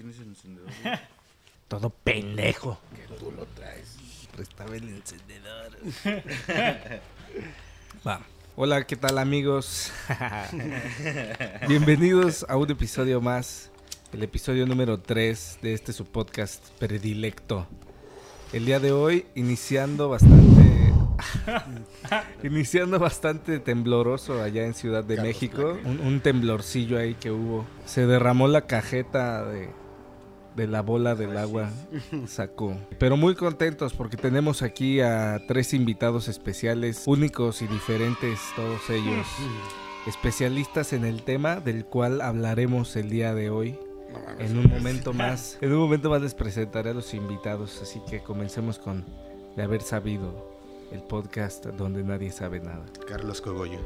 ¿Tienes el encendedor? Todo pendejo. que tú lo traes. Préstame el encendedor. Va. Hola, ¿qué tal amigos? Bienvenidos a un episodio más, el episodio número 3 de este su podcast predilecto. El día de hoy iniciando bastante iniciando bastante tembloroso allá en Ciudad de Carlos México, un temblorcillo ahí que hubo. Se derramó la cajeta de, de la bola del agua, sacó. Pero muy contentos porque tenemos aquí a tres invitados especiales, únicos y diferentes todos ellos, especialistas en el tema del cual hablaremos el día de hoy. En un momento más, en un momento más les presentaré a los invitados, así que comencemos con de haber sabido el podcast donde nadie sabe nada. Carlos Cogollo.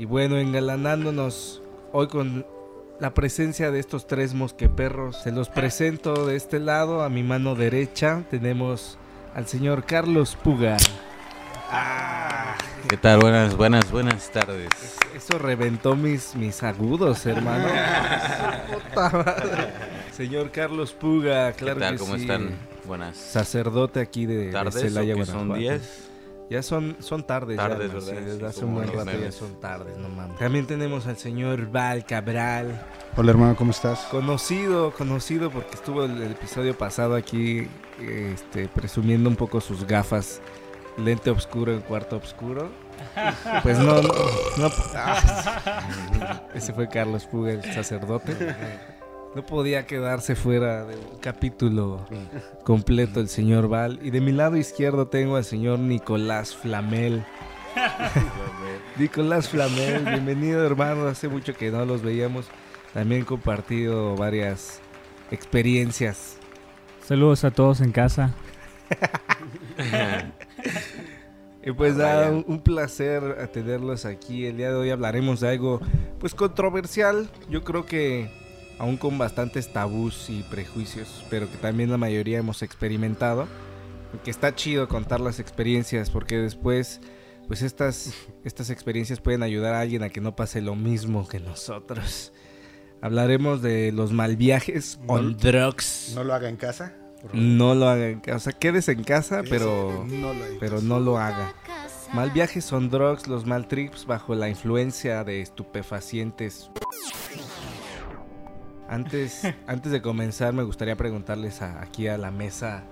Y bueno, engalanándonos hoy con la presencia de estos tres mosqueperros, se los presento de este lado, a mi mano derecha tenemos al señor Carlos Puga. ¿Qué tal? Buenas, buenas, buenas tardes. Eso reventó mis, mis agudos, hermano. Puta madre. Señor Carlos Puga, ¿Qué claro tal? que ¿Cómo sí. están? Buenas Sacerdote aquí de, de tardes. Celaya, ¿o qué son Guanajuato. 10? Ya son, son tardes. ya, Tardes, ¿no? Sí, ¿verdad? desde Sí, hace como un buen rato ya son tardes, no mames. También tenemos al señor Val Cabral. Hola hermano, ¿cómo estás? Conocido, conocido porque estuvo el, el episodio pasado aquí este, presumiendo un poco sus gafas. Lente oscuro en cuarto oscuro. Pues no, no, no- ese fue Carlos Puga, el sacerdote. No podía quedarse fuera del capítulo completo el señor Val. Y de mi lado izquierdo tengo al señor Nicolás Flamel. Nicolás Flamel, bienvenido hermano. Hace mucho que no los veíamos. También compartido varias experiencias. Saludos a todos en casa. Y pues Ah, da un, un placer tenerlos aquí. El día de hoy hablaremos de algo pues controversial. Yo creo que aún con bastantes tabús y prejuicios, pero que también la mayoría hemos experimentado. Que está chido contar las experiencias porque después pues estas, estas experiencias pueden ayudar a alguien a que no pase lo mismo que nosotros. Hablaremos de los mal viajes No- on drugs. No lo haga en casa. No lo hagan. O sea, quédese en casa, pero, no lo haga en pero casa. no lo haga. Mal viajes son drugs, los mal trips bajo la influencia de estupefacientes. Antes, antes de comenzar, me gustaría preguntarles a- aquí a la mesa.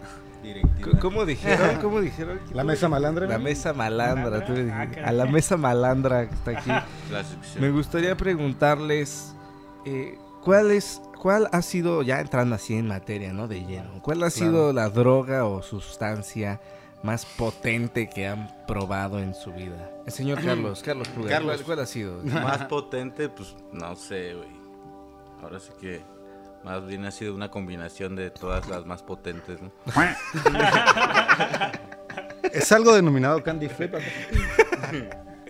Directiva. ¿Cómo dijeron? ¿Cómo dijeron? La mesa malandra. La mesa malandra. tú le Ah, a la mesa malandra que está aquí. Me gustaría preguntarles eh, cuál es, cuál ha sido, ya entrando así en materia, ¿no? De lleno, ¿cuál ha sido la droga o sustancia más potente que han probado en su vida? El señor Carlos, Carlos Puga, Carlos. ¿cuál, cuál ha sido? Más potente, pues no sé, güey. Ahora sí que más bien ha sido una combinación de todas las más potentes, ¿no? ¿Es algo denominado Candy Flip?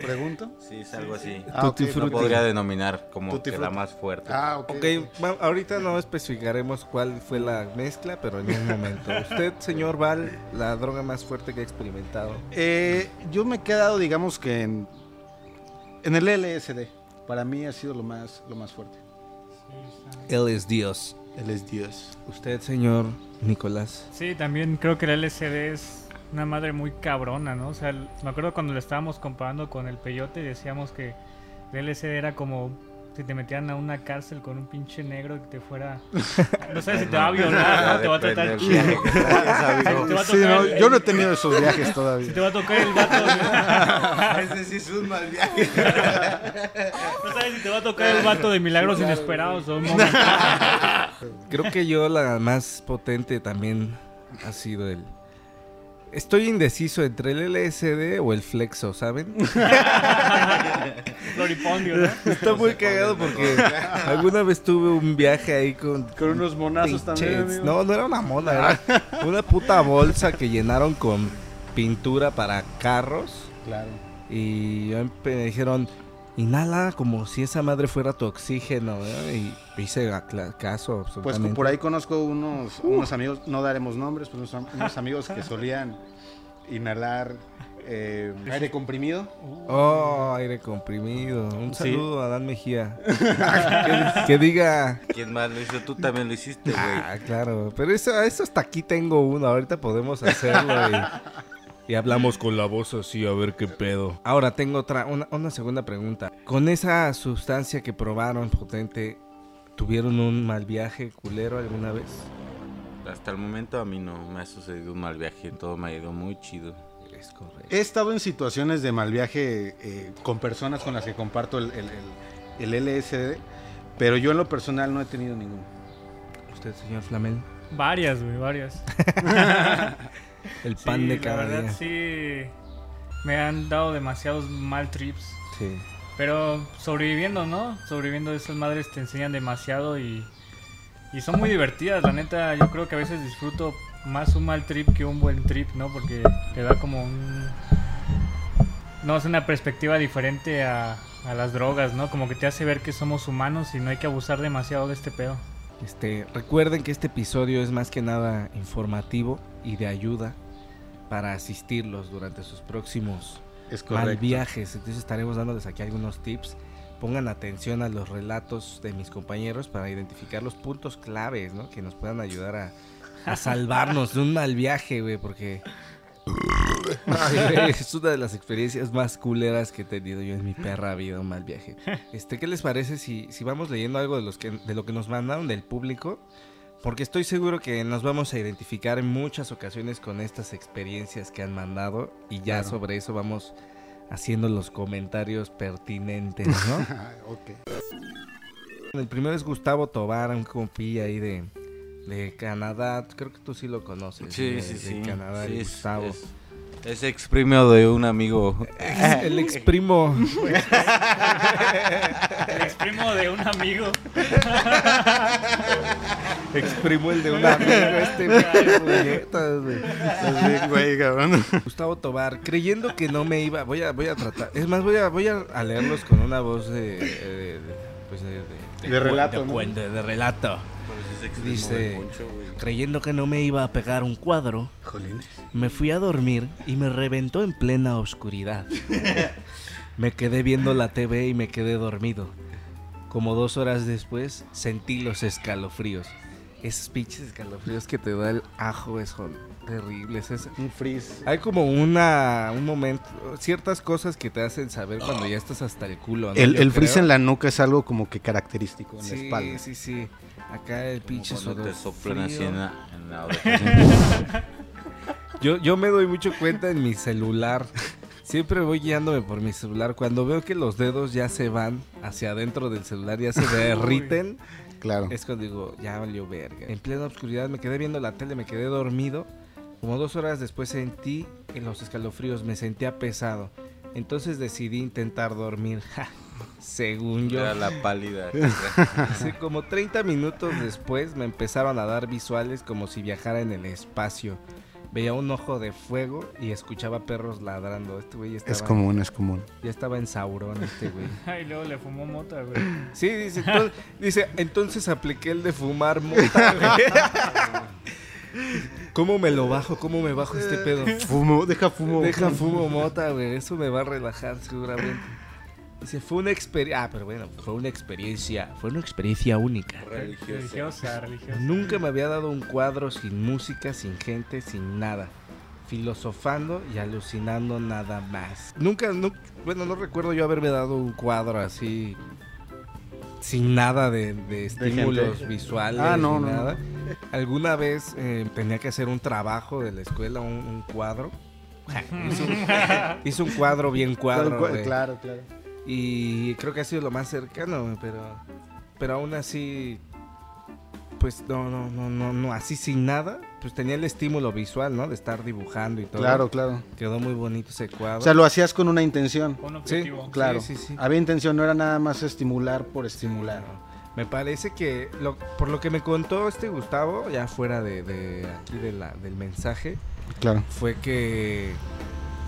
Pregunto. Sí, es algo así. Ah, Tutti ok, No podría denominar como que la más fuerte. Ah, ok. Ok, va- ahorita no especificaremos cuál fue la mezcla, pero en un momento. Usted, señor Val, la droga más fuerte que ha experimentado. Eh, yo me he quedado, digamos que en, en el LSD. Para mí ha sido lo más, lo más fuerte. Él es Dios. Él es Dios. Usted, señor Nicolás. Sí, también creo que el LCD es una madre muy cabrona, ¿no? O sea, me acuerdo cuando lo estábamos comparando con el peyote, decíamos que el LCD era como si te metieran a una cárcel con un pinche negro que te fuera... No sé si te va a violar, ¿no? Te va a tratar chido. Sí, no, el- yo no he tenido esos viajes Si todavía. te va a tocar el vato... Ese sí es un mal viaje. No sabes si te va a tocar el vato de milagros inesperados o un momento. Creo que yo la más potente también ha sido el... Estoy indeciso entre el LSD o el flexo, ¿saben? Floripondio, ¿no? Está muy cagado porque alguna vez tuve un viaje ahí con... Con unos monazos también, amigo. No, no era una mona, era una puta bolsa que llenaron con pintura para carros. Claro. Y me dijeron, inhala como si esa madre fuera tu oxígeno. ¿verdad? Y hice caso Pues por ahí conozco unos, unos amigos, no daremos nombres, pero unos, am- unos amigos que solían inhalar eh, aire comprimido. Oh, aire comprimido. Un Sí. saludo a Dan Mejía. que, que diga. ¿Quién más lo hizo? Tú también lo hiciste, güey. Ah, claro. Pero eso, eso hasta aquí tengo uno. Ahorita podemos hacerlo y, y hablamos con la voz así a ver qué pedo. Ahora tengo otra, una, una segunda pregunta. Con esa sustancia que probaron potente, ¿tuvieron un mal viaje culero alguna vez? Hasta el momento a mí no me ha sucedido un mal viaje. Todo me ha ido muy chido. Es correcto. He estado en situaciones de mal viaje eh, con personas con las que comparto el, el- el- el LSD, pero yo en lo personal no he tenido ninguno. ¿Usted, señor Flamel? Varias, güey, varias. El pan Sí, de la cada verdad, día. sí. Me han dado demasiados mal trips. Sí. Pero sobreviviendo, ¿no? Sobreviviendo esas madres te enseñan demasiado y, y son muy divertidas. La neta, yo creo que a veces disfruto más un mal trip que un buen trip, ¿no? Porque te da como un... No, es una perspectiva diferente a, a las drogas, ¿no? Como que te hace ver que somos humanos y no hay que abusar demasiado de este pedo. Este, recuerden que este episodio es más que nada informativo y de ayuda para asistirlos durante sus próximos mal viajes. Entonces estaremos dándoles aquí algunos tips. Pongan atención a los relatos de mis compañeros para identificar los puntos claves, ¿no? Que nos puedan ayudar a, a salvarnos de un mal viaje, güey, porque es una de las experiencias más culeras que he tenido yo en mi perra vida, un mal viaje. Este, ¿qué les parece si, si vamos leyendo algo de los que de lo que nos mandaron del público? Porque estoy seguro que nos vamos a identificar en muchas ocasiones con estas experiencias que han mandado y ya Claro. sobre eso vamos haciendo los comentarios pertinentes, ¿no? El primero es Gustavo Tobar, un compilla ahí de, de Canadá. Creo que tú sí lo conoces. Sí, de- sí, de sí. Canadá, Sí, Gustavo. Es, es ex primo de un amigo. El ex primo. El ex primo de un amigo. ex primo el de un amigo. Este güey. Cabrón. Gustavo Tobar, creyendo que no me iba, voy a, voy a tratar, es más, voy a, voy a, leerlos con una voz de, de- de- pues de, de- De relato, de, ¿no? cuento, de relato. Dice-. Creyendo que no me iba a pegar un cuadro, Jolín. me fui a dormir y me reventó en plena oscuridad. Me quedé viendo la TV y me quedé dormido. Como dos horas después sentí los escalofríos. Esos pinches escalofríos que te da el ajo son terribles. Es- Un freeze. hay como una un momento, ciertas cosas que te hacen saber cuando ya estás hasta el culo. ¿no? El, el freeze en la nuca es algo como que característico en la Sí, espalda. sí, sí. Acá el pinche te sudor soplan así en la, en la oreja. Yo, yo me doy mucho cuenta en mi celular. Siempre voy guiándome por mi celular. Cuando veo que los dedos ya se van hacia adentro del celular, ya se derriten, Claro. es cuando digo, ya valió verga. En plena oscuridad me quedé viendo la tele, me quedé dormido. Como dos horas después sentí en los escalofríos, me sentía pesado. Entonces decidí intentar dormir. Según yo. Era la pálida. Hace como 30 minutos después me empezaron a dar visuales como si viajara en el espacio. Veía un ojo de fuego y escuchaba perros ladrando. Este güey ya estaba, Es común, es común. ya estaba en Sauron, este güey. Y luego le fumó mota, güey. Sí, dice, entonces, dice, entonces apliqué el de fumar mota, güey. ¿Cómo me lo bajo? ¿Cómo me bajo este pedo? Fumo, deja fumo. Deja fumo mota, güey. Eso me va a relajar seguramente. Dice, fue una experiencia... Ah, pero bueno, fue una experiencia... Fue una experiencia única. Religiosa. Religiosa, religiosa. Nunca me había dado un cuadro sin música, sin gente, sin nada. Filosofando y alucinando nada más. Nunca, no, bueno, no recuerdo yo haberme dado un cuadro así sin nada de, de estímulos visuales. Ah, no, no. nada. Alguna vez eh, tenía que hacer un trabajo de la escuela, un, un cuadro. hizo, un, hizo un cuadro bien cuadro. Claro, claro. Y creo que ha sido lo más cercano, pero pero aún así pues no no no no no así sin nada, pues tenía el estímulo visual, ¿no? De estar dibujando y todo. Claro, claro. Quedó muy bonito ese cuadro. O sea, lo hacías con una intención. Con un Sí, objetivo. Claro. Sí, sí, sí. Había intención, no era nada más estimular por estimular. Me parece que lo- por lo que me contó este Gustavo, ya fuera de, de aquí de la, del mensaje, Claro. fue que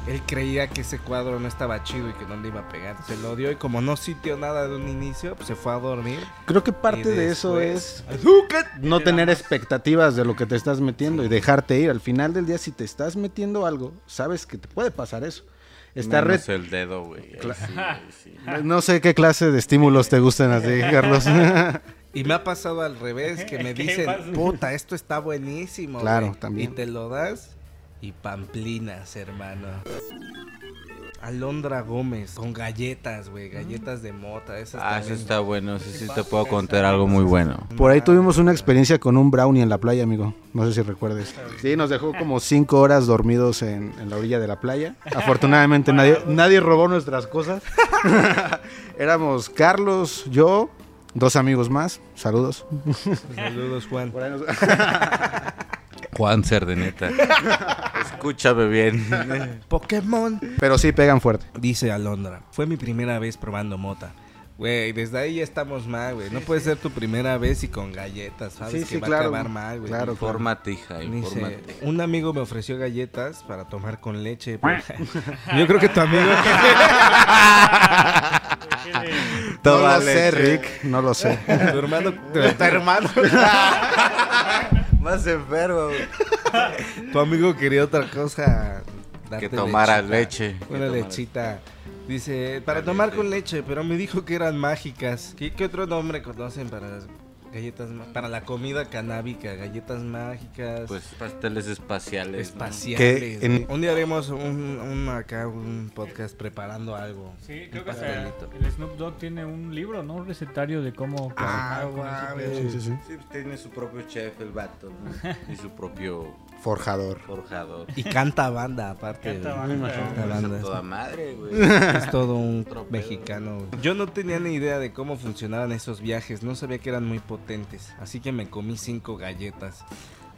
él creía que ese cuadro no estaba chido y que no le iba a pegar. Se lo dio y como no sintió nada de un inicio, pues se fue a dormir. Creo que parte de eso es no tener expectativas de lo que te estás metiendo y dejarte ir. Al final del día, si te estás metiendo algo, sabes que te puede pasar eso. Está Menos red. el dedo, güey. ahí Cla- sí, ahí sí. No sé qué clase de estímulos te gustan a ti, Carlos. Y me ha pasado al revés, que me ¿Qué dicen, puta, esto está buenísimo. Claro, güey". también. Y te lo das y pamplinas, hermano. Alondra Gómez, con galletas, güey, galletas de mota. Esas Ah, eso está bueno. Sí, sí te puedo contar algo muy bueno. Por ahí tuvimos una experiencia con un brownie en la playa, amigo. No sé si recuerdes. Sí, nos dejó como cinco horas dormidos en, en la orilla de la playa. Afortunadamente nadie, nadie robó nuestras cosas. Éramos Carlos, yo, dos amigos más. Saludos. Saludos, Juan. Por ahí nos- Juan Cerdeneta. Escúchame bien. Pokémon. Pero sí pegan fuerte. Dice Alondra, fue mi primera vez probando mota. Güey, desde ahí ya estamos mal, güey. No puede ser tu primera vez y con galletas, ¿sabes? Sí, que sí, va claro. a acabar mal, güey. Claro, claro. Infórmate, hija, Dice, un amigo me ofreció galletas para tomar con leche. Yo creo que tu amigo... No Toda lo sé. Rick. No lo sé. tu hermano... Tu, tu hermano... Más enfermo, güey. tu amigo quería otra cosa. Que tomara lechita, leche. que Una lechita. Dice, para tomar con leche, pero me dijo que eran mágicas. ¿Qué, qué otro nombre conocen para las galletas? Para la comida canábica, galletas mágicas. Pues pasteles espaciales. espaciales. En-. Un día haremos un, un acá un podcast preparando algo. Sí, creo que pastelito. el Snoop Dogg tiene un libro, ¿no? Un recetario de cómo Ah, pedo. Sí, sí, sí. Sí, pues, tiene su propio chef, el vato, ¿no? Y su propio Forjador. forjador. Y canta banda, aparte. Canta banda. Canta Pues, banda. es- toda madre, güey. Es todo un mexicano. Yo no tenía ni idea de cómo funcionaban esos viajes. No sabía que eran muy potentes. Así que me comí cinco galletas.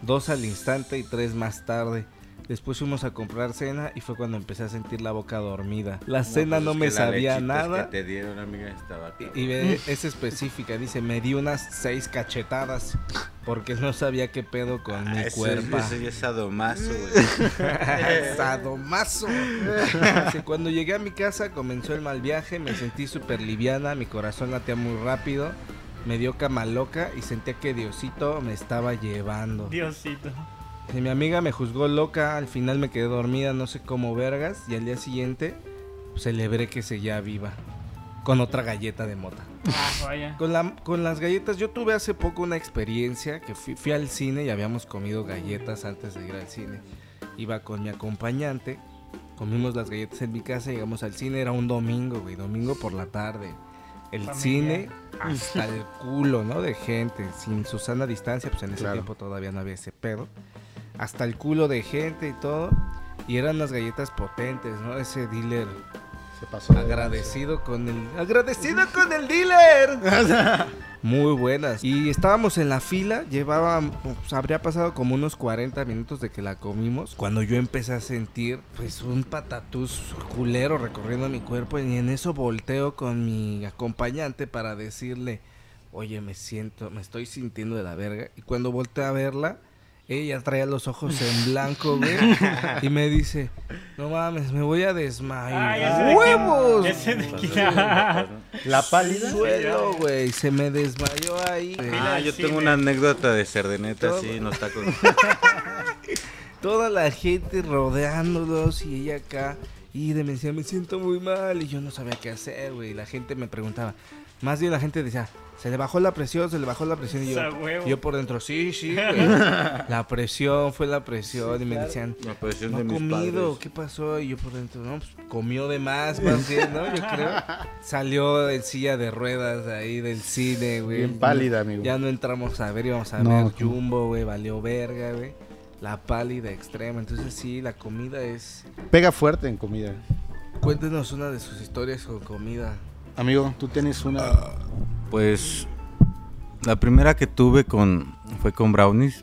Dos al instante y tres más tarde. Después fuimos a comprar cena y fue cuando empecé a sentir la boca dormida. La cena pues no me sabía nada. que te dieron, amiga, estaba Y, y es específica, dice, me di unas seis cachetadas porque no sabía qué pedo con mi Ah, Eso, cuerpo. eso ya es sadomaso, güey. Sadomaso. Cuando llegué a mi casa comenzó el mal viaje, me sentí súper liviana, mi corazón latía muy rápido, me dio cama loca y sentía que Diosito me estaba llevando. Diosito. Dice, Mi amiga me juzgó loca, al final me quedé dormida, no sé cómo vergas, y al día siguiente celebré que seguía viva. Con otra galleta de mota. Ah, vaya. Con, la- con las galletas, yo tuve hace poco una experiencia que fui, fui al cine y habíamos comido galletas antes de ir al cine. Iba con mi acompañante, comimos las galletas en mi casa, llegamos al cine, era un domingo, güey, domingo por la tarde. El cine hasta el culo, ¿no? De gente, sin Susana distancia, pues en ese Claro. tiempo todavía no había ese pedo. Hasta el culo de gente y todo. Y eran las galletas potentes, ¿no? Ese dealer Se pasó. de- Agradecido con el. ¡Agradecido con el dealer! Muy buenas. Y estábamos en la fila, llevaba. pues, habría pasado como unos 40 minutos de que la comimos. Cuando yo empecé a sentir, pues, un patatús culero recorriendo mi cuerpo. Y en eso volteo con mi acompañante para decirle: Oye, me siento, me estoy sintiendo de la verga. Y cuando volteé a verla. Ella traía los ojos en blanco, güey. y me dice, no mames, me voy a desmayar. De quién- ¡Huevos! de quién- güey, pasó. La pálida. Suelo, güey. Se me desmayó ahí. Ah, yo tengo una anécdota de Cerdeneta, Todo. sí, nos está con... Toda la gente rodeándolos y ella acá. Y de me decía, me siento muy mal. Y yo no sabía qué hacer, güey. Y la gente me preguntaba. Más bien la gente decía, se le bajó la presión, se le bajó la presión. Y yo, yo por dentro, sí, sí, güey. La presión fue la presión. y me decían, La presión no de ha comido. ¿qué pasó? Y yo por dentro, no, pues comió de más, más bien, ¿no? Yo creo. Salió en silla de ruedas ahí del cine, güey. Bien pálida, amigo. Ya no entramos a ver, íbamos a No, ver. Jumbo, güey, valió verga, güey. La pálida extrema. Entonces sí, la comida es... Pega fuerte en comida. Cuéntenos una de sus historias con comida. Amigo, tú tienes una. Pues la primera que tuve con fue con brownies.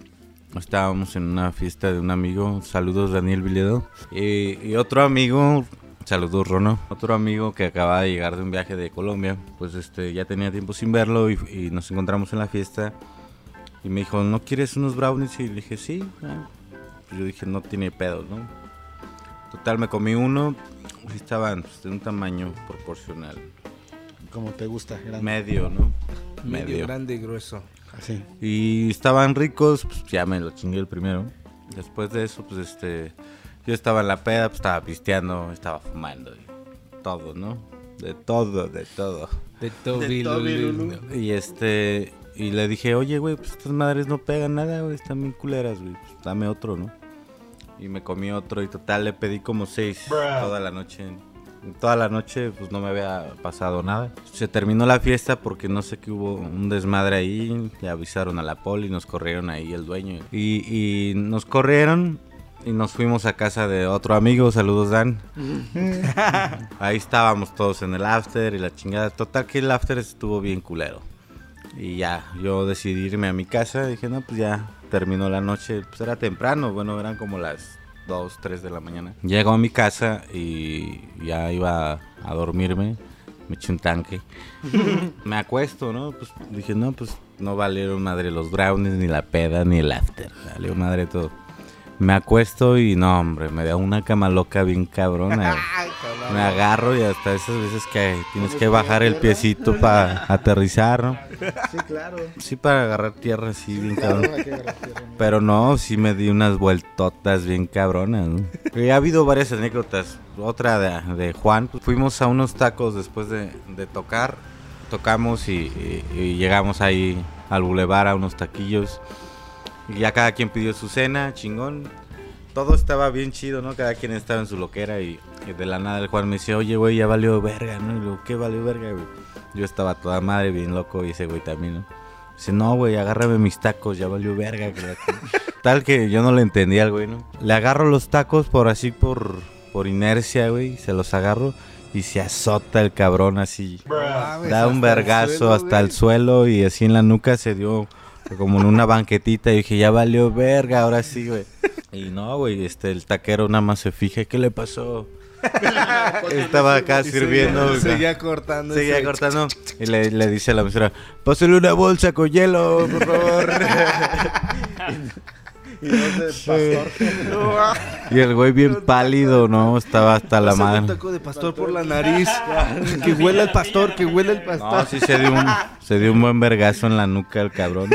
Estábamos en una fiesta de un amigo. Saludos Daniel Viledo. Y, otro amigo, saludos Rono. Otro amigo que acaba de llegar de un viaje de Colombia. Pues este ya tenía tiempo sin verlo y, nos encontramos en la fiesta. Y me dijo, ¿no quieres unos brownies? Y le dije, sí. ah". Pues yo dije, no tiene pedos, ¿no? Total, me comí uno. Estaban pues, de un tamaño proporcional. Como te gusta, grande. Medio, ¿no? Medio, Medio. grande y grueso. Así. Y estaban ricos, pues ya me lo chingué el primero. Después de eso, pues este. Yo estaba en la peda, pues estaba pisteando, estaba fumando. Y todo, ¿no? De todo, de todo. De. Lulu. Y este. Y le dije, oye, güey, pues estas madres no pegan nada, güey, están bien culeras, güey. Pues dame otro, ¿no? Y me comí otro y total le pedí como seis toda la noche. Toda la noche, pues no me había pasado nada. Se terminó la fiesta porque no sé qué hubo un desmadre ahí. Le avisaron a la poli, nos corrieron ahí el dueño. Y, y nos corrieron y nos fuimos a casa de otro amigo. Saludos, Dan. Ahí estábamos todos en el after y la chingada. Total que el after estuvo bien culero. Y ya, yo decidí irme a mi casa. Dije, no, pues ya terminó la noche. Pues era temprano, bueno, eran como las 2, 3 de la mañana. Llego a mi casa y ya iba a dormirme. Me eché un tanque. me acuesto, ¿no? Pues dije, no, pues no valieron madre los brownies, ni la peda, ni el after. Valió madre todo. Me acuesto y no, hombre, me da una cama loca bien cabrona. Me agarro y hasta esas veces que tienes que bajar el piecito para aterrizar, ¿no? Sí, claro. Sí, para agarrar tierra así bien cabrón. Pero no, sí me di unas vueltotas bien cabronas. ¿no? Y ha habido varias anécdotas. Otra de, de Juan, pues, fuimos a unos tacos después de, de tocar. Tocamos y, y- y llegamos ahí al bulevar a unos taquillos. Y ya cada quien pidió su cena, chingón. Todo estaba bien chido, ¿no? Cada quien estaba en su loquera y, y de la nada el Juan me decía, oye, güey, ya valió verga, ¿no? Y luego, ¿qué valió verga, güey? Yo estaba toda madre, bien loco, y ese güey también, ¿no? Dice, no, güey, agárrame mis tacos, ya valió verga. que la ch-". Tal que yo no le entendía al güey, ¿no? Le agarro los tacos por así, por, por inercia, güey, se los agarro y se azota el cabrón así. Da un vergazo hasta el suelo y así en la nuca se dio como en una banquetita y dije, ya valió verga, ahora sí, güey. Y no, güey, este, el taquero nada más se fija, ¿qué le pasó? Estaba acá sirviendo. güey. Seguía cortando. Seguía ese- cortando y le, le dice a la mesera, pásale una bolsa con hielo, por favor. Y el güey bien pálido, ¿no? Estaba hasta la Pásame un madre. taco de pastor por la nariz. que huele el pastor, que huele el pastor. No, sí se dio un, se dio un buen vergazo en la nuca el cabrón.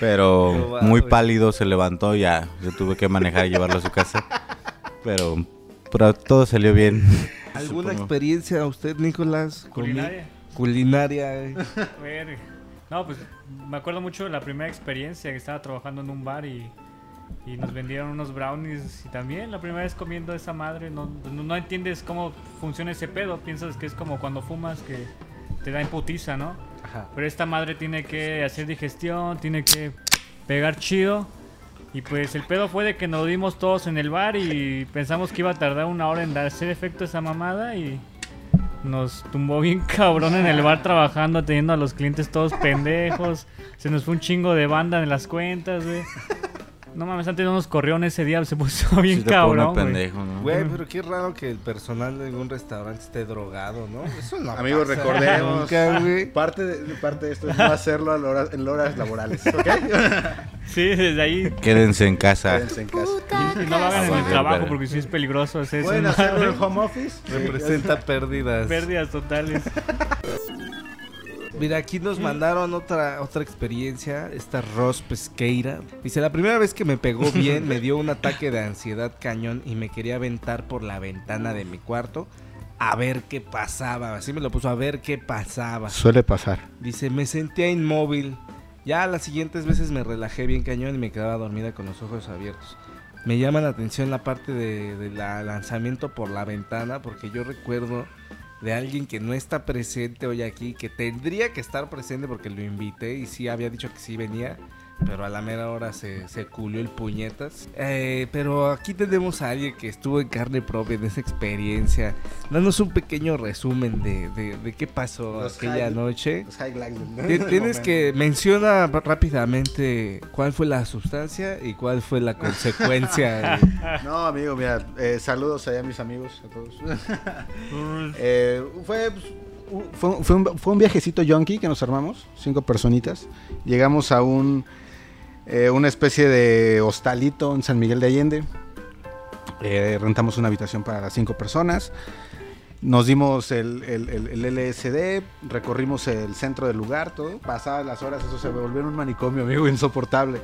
Pero muy pálido se levantó, ya yo tuve que manejar y llevarlo a su casa. Pero, pero todo salió bien. ¿Alguna supongo. experiencia a usted, Nicolás? Culinaria. Culinaria. eh. No, pues me acuerdo mucho de la primera experiencia que estaba trabajando en un bar y, y nos vendieron unos brownies y también la primera vez comiendo esa madre no, no, no entiendes cómo funciona ese pedo, piensas que es como cuando fumas que te da imputiza, ¿no? Pero esta madre tiene que hacer digestión, tiene que pegar chido. Y pues el pedo fue de que nos dimos todos en el bar y pensamos que iba a tardar una hora en hacer efecto esa mamada y nos tumbó bien cabrón en el bar trabajando, teniendo a los clientes todos pendejos. Se nos fue un chingo de banda en las cuentas, güey. No mames, antes no nos corrió ese día, se puso bien Sí cabrón, güey. pendejo, ¿no? Güey, pero qué raro que el personal de algún restaurante esté drogado, ¿no? Eso no Amigos, pasa recordemos. nunca, güey. Parte de, parte de esto es no hacerlo a la hora- en horas laborales, ¿ok? Sí, desde ahí. Quédense en casa. Quédense en casa. Y no lo hagan en el trabajo porque sí es peligroso Pueden hacerlo en home office. Representa pérdidas. Pérdidas totales. Mira, aquí nos mandaron otra otra experiencia, esta Ross Pesqueira. Dice, la primera vez que me pegó bien, me dio un ataque de ansiedad cañón y me quería aventar por la ventana de mi cuarto a ver qué pasaba. Así me lo puso, a ver qué pasaba. Suele pasar. Dice, me sentía inmóvil. Ya las siguientes veces me relajé bien cañón y me quedaba dormida con los ojos abiertos. Me llama la atención la parte de, de la lanzamiento por la ventana porque yo recuerdo de alguien que no está presente hoy aquí, que tendría que estar presente porque lo invité y sí había dicho que sí venía, pero a la mera hora se, se culió el puñetas. Eh, pero aquí tenemos a alguien que estuvo en carne propia en esa experiencia. Danos un pequeño resumen de, de- de qué pasó Los aquella high- noche. Los Tienes que menciona rápidamente cuál fue la sustancia y cuál fue la consecuencia. No, amigo, mira, eh, saludos allá a mis amigos, a todos. Eh, fue, pues, fue, un- fue un, fue un viajecito yonki que nos armamos, cinco personitas. Llegamos a un eh, una especie de hostalito en San Miguel de Allende. Eh, rentamos una habitación para las cinco personas. Nos dimos el, el- el- el LSD, recorrimos el centro del lugar, todo. Pasadas las horas, eso se volvió un manicomio, amigo, insoportable.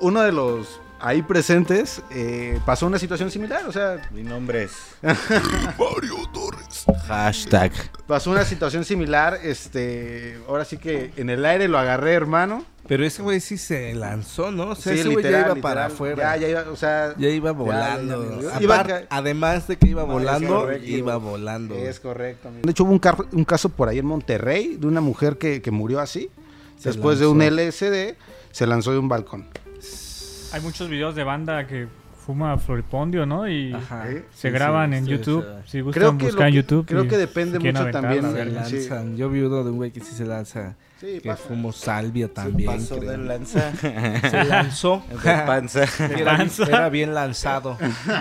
Uno de los ahí presentes eh, pasó una situación similar, o sea, Mi nombre es Mario Torres. Hashtag. pasó una situación similar, este, ahora sí que en el aire lo agarré, hermano. Pero ese güey sí se lanzó, ¿no? O sea, Sí, ese güey ya literal, iba para literal. afuera. Ya, ya iba, o sea, Ya iba volando. ya, ya. Además de que iba No, es volando, correcto. iba volando. Es correcto. amigo. De hecho, hubo un, car- un caso por ahí en Monterrey de una mujer que, que murió así. Se Después de un. LSD, se lanzó de un balcón. Hay muchos videos de banda que fuma floripondio, ¿no? Y Ajá. ¿Eh? se Sí, graban sí, en sí, YouTube. sí. Si gustan buscar en YouTube. creo y que depende mucho aventarla, también. Se lanzan. Yo vi uno de un güey que sí se lanza. Sí, que pasa. fumo salvia también. Paso creo. de lanza. Se lanzó. De panza. Era, Panza. era bien lanzado.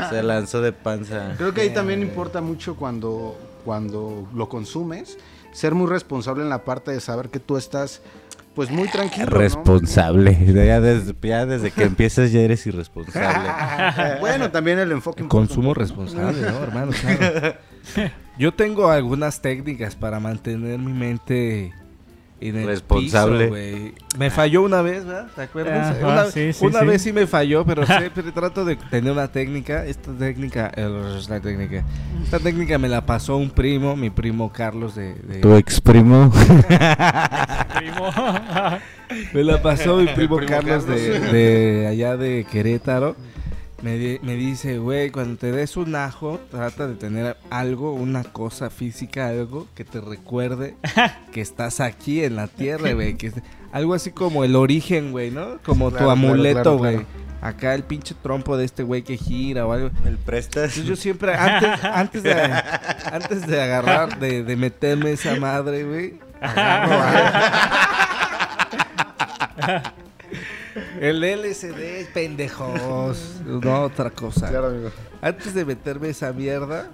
Se lanzó de panza. Creo que ahí también importa mucho cuando, cuando lo consumes, ser muy responsable en la parte de saber que tú estás pues muy tranquilo. ¿no? Responsable. Ya desde, ya desde que empiezas ya eres irresponsable. bueno, también el enfoque Consumo responsable, ¿no, hermano? Claro. Yo tengo algunas técnicas para mantener mi mente en el Responsable. piso, güey. me falló una vez, ¿verdad? ¿Te acuerdas? Ajá, una sí, sí, una sí. vez sí me falló, pero siempre trato de tener una técnica. Esta técnica, eh, esta técnica, esta técnica me la pasó un primo, mi primo Carlos de, de- Tu ex primo. Primo. Me la pasó mi primo, primo Carlos, Carlos. De, de allá de Querétaro. Me, di- me dice, güey, cuando te des un ajo, trata de tener algo, una cosa física, algo que te recuerde que estás aquí en la tierra, güey. Algo así como el origen, güey, ¿no? Como Claro, tu claro, amuleto, claro, güey. claro. Acá el pinche trompo de este güey que gira o algo. ¿El prestas? Entonces yo siempre, antes, antes, de, antes de agarrar, de, de meterme esa madre, güey, El LSD, pendejos. No, otra cosa. Claro, amigo. Antes de meterme esa mierda,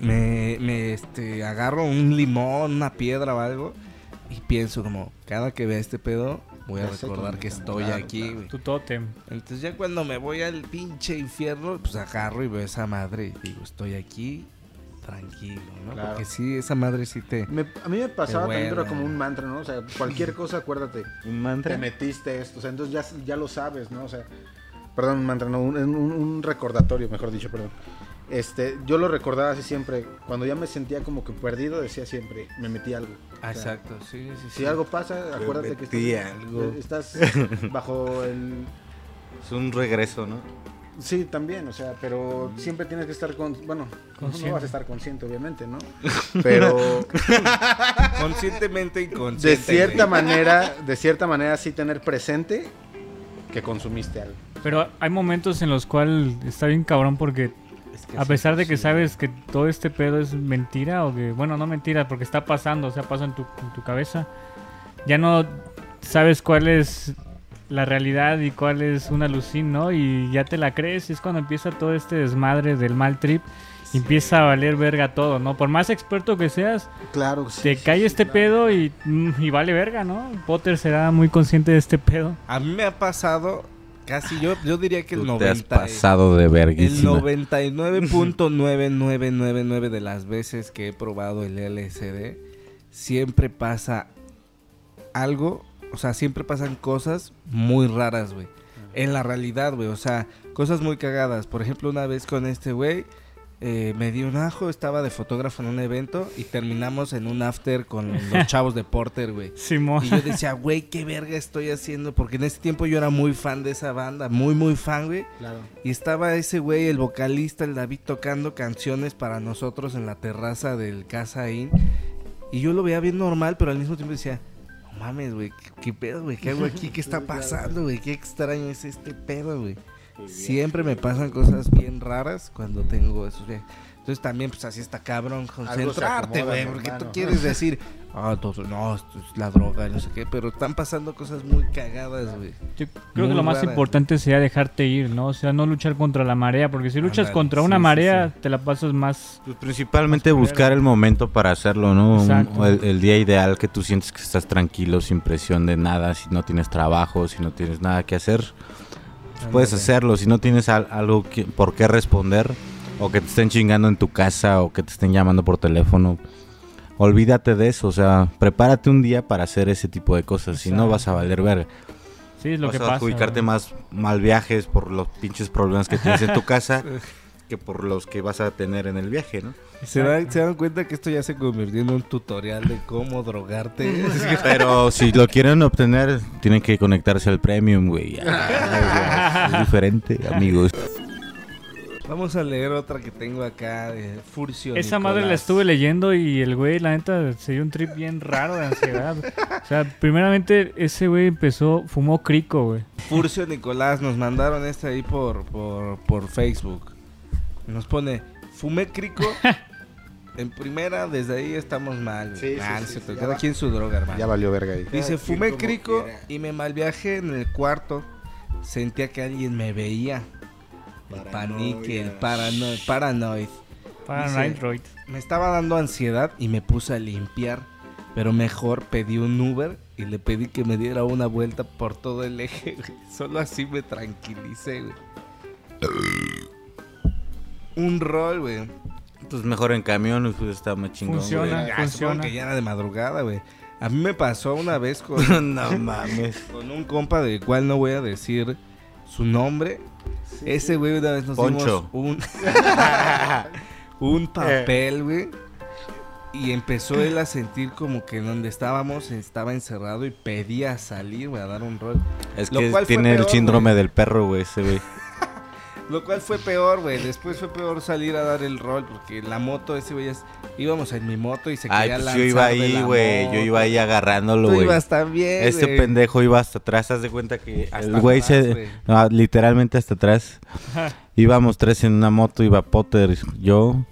me, me este, agarro un limón, una piedra o algo. Y pienso como, cada que vea este pedo, voy a Ya recordar que estoy claro, aquí, güey. Tu tótem. Entonces ya cuando me voy al pinche infierno, pues agarro y veo esa madre y digo, estoy aquí tranquilo, ¿no? Claro. Porque sí, esa madre sí te... Me- a mí me pasaba también, era buena. como un mantra, ¿no? O sea, cualquier cosa, acuérdate. ¿Un te mantra? metiste esto, o sea, entonces ya, ya lo sabes, ¿no? O sea, perdón, un mantra, no, un, un- un recordatorio, mejor dicho, perdón. Este, yo lo recordaba así siempre, cuando ya me sentía como que perdido, decía siempre, me metí algo. O sea, Exacto, sí, sí, sí. Si algo pasa, acuérdate que metí estás, algo. estás bajo el... Es un regreso, ¿no? Sí, también, o sea, pero siempre tienes que estar con... Bueno, no Consciente. vas a estar consciente, obviamente, ¿no? Pero Conscientemente, de inconsciente. cierta güey. manera, de cierta manera sí tener presente que consumiste algo. Pero hay momentos en los cuales está bien cabrón porque Es que a sí, pesar de que sí. sabes que todo este pedo es mentira o que, bueno, no mentira porque está pasando, o sea, pasa en tu, en tu cabeza, ya no sabes cuál es la realidad y cuál es una alucin, ¿no? Y ya te la crees y es cuando empieza todo este desmadre del mal trip y empieza a valer verga todo, ¿no? Por más experto que seas, Claro, sí. te sí, cae sí, este claro. pedo y, mm, y vale verga, ¿no? Potter será muy consciente de este pedo. A mí me ha pasado casi, yo, yo diría que el Tú te has 90... pasado de El verguísima. 99.9999 de las veces que he probado el LSD, siempre pasa algo, o sea, siempre pasan cosas muy raras, güey. En la realidad, güey, o sea, cosas muy cagadas. Por ejemplo, una vez con este güey, eh, me di un ajo, estaba de fotógrafo en un evento y terminamos en un after con los chavos de Porter, güey. Simón. Y yo decía, güey, qué verga estoy haciendo, porque en ese tiempo yo era muy fan de esa banda, muy, muy fan, güey. Claro. Y estaba ese güey, el vocalista, el David, tocando canciones para nosotros en la terraza del Casa Inn. Y yo lo veía bien normal, pero al mismo tiempo decía, mames, güey, ¿qué, qué pedo, güey? ¿Qué hago aquí? ¿Qué está pasando, güey? Qué extraño es este pedo, güey. Siempre me pasan cosas bien raras cuando tengo esos viajes. Entonces también, pues así está cabrón concentrarte, güey. Porque tú quieres decir, ah, entonces, no, esto es la droga, y no sé qué. Pero están pasando cosas muy cagadas, güey. Yo creo Muy que lo más importante sería dejarte ir, ¿no? O sea, no luchar contra la marea, porque si luchas contra sí, una sí, marea, sí. te la pasas más... Pues principalmente Más buscar el momento para hacerlo, ¿no? Un- el, el día ideal que tú sientes que estás tranquilo, sin presión de nada, si no tienes trabajo, si no tienes nada que hacer. puedes Ándale. hacerlo. Si no tienes al- algo que- por qué responder, o que te estén chingando en tu casa, o que te estén llamando por teléfono, olvídate de eso. O sea, prepárate un día para hacer ese tipo de cosas. Si no, vas a valer verga. Sí, es lo vas que a pasa. adjudicarte más mal viajes por los pinches problemas que tienes en tu casa que por los que vas a tener en el viaje, ¿no? ¿Se dan, se dan cuenta que esto ya se convirtió en un tutorial de cómo drogarte. Pero si lo quieren obtener, tienen que conectarse al premium, güey. Ah, Es diferente, amigos. Vamos a leer otra que tengo acá de Furcio. Esa madre la Nicolás. estuve leyendo y el güey, la neta, se dio un trip bien raro de ansiedad. o sea, primeramente ese güey empezó, fumó crico, güey. Furcio Nicolás nos mandaron esta ahí por, por, por Facebook. Nos pone, fumé crico. En primera, desde ahí estamos mal. Sí, no sí, sí, cada va. quien su droga, hermano. Ya valió verga ahí. Dice, Cada fumé crico quiera. y me malviajé en el cuarto. Sentía que alguien me veía. El panique, el paranoid. paranoid. Para Dice- Android. Me estaba dando ansiedad y me puse a limpiar. Pero mejor pedí un Uber y le pedí que me diera una vuelta por todo el eje. güey. Solo así me tranquilicé, güey. Un rol, güey. Pues mejor en camión, pues está más chingón. Funciona. güey. Ah, funciona. que ya era de madrugada, güey. A mí me pasó una vez con, no mames. con un compa del cual no voy a decir su nombre. Ese güey una vez nos Poncho. dimos un, un papel, güey. Y empezó él a sentir como que donde estábamos estaba encerrado y pedía salir, güey, a dar un rol. Es Lo que cual fue tiene el peor, síndrome güey. del perro, güey, ese güey. Lo cual fue peor, güey. Después fue peor salir a dar el rol porque la moto, ese güey, íbamos en mi moto y se Ay, quería pues lanzar yo iba ahí, güey. Yo iba ahí agarrándolo, Tú güey. ibas también, Este pendejo iba hasta atrás, haz de cuenta que Hasta el güey se... no, literalmente hasta atrás. Íbamos tres en una moto, iba Potter, yo...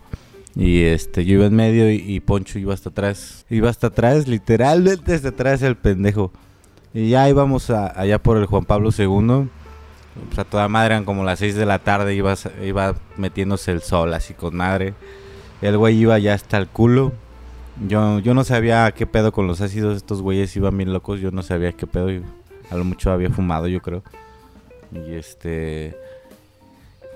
Y este, yo iba en medio y, y Poncho iba hasta atrás. Iba hasta atrás, literalmente hasta atrás el pendejo. Y ya íbamos a- allá por el Juan Pablo II. Pues a toda madre eran como las 6 de la tarde, iba, iba metiéndose el sol así con madre. El güey iba ya hasta el culo. Yo, yo no sabía qué pedo con los ácidos, estos güeyes iban bien locos, yo no sabía qué pedo. a lo mucho había fumado, yo creo. Y este...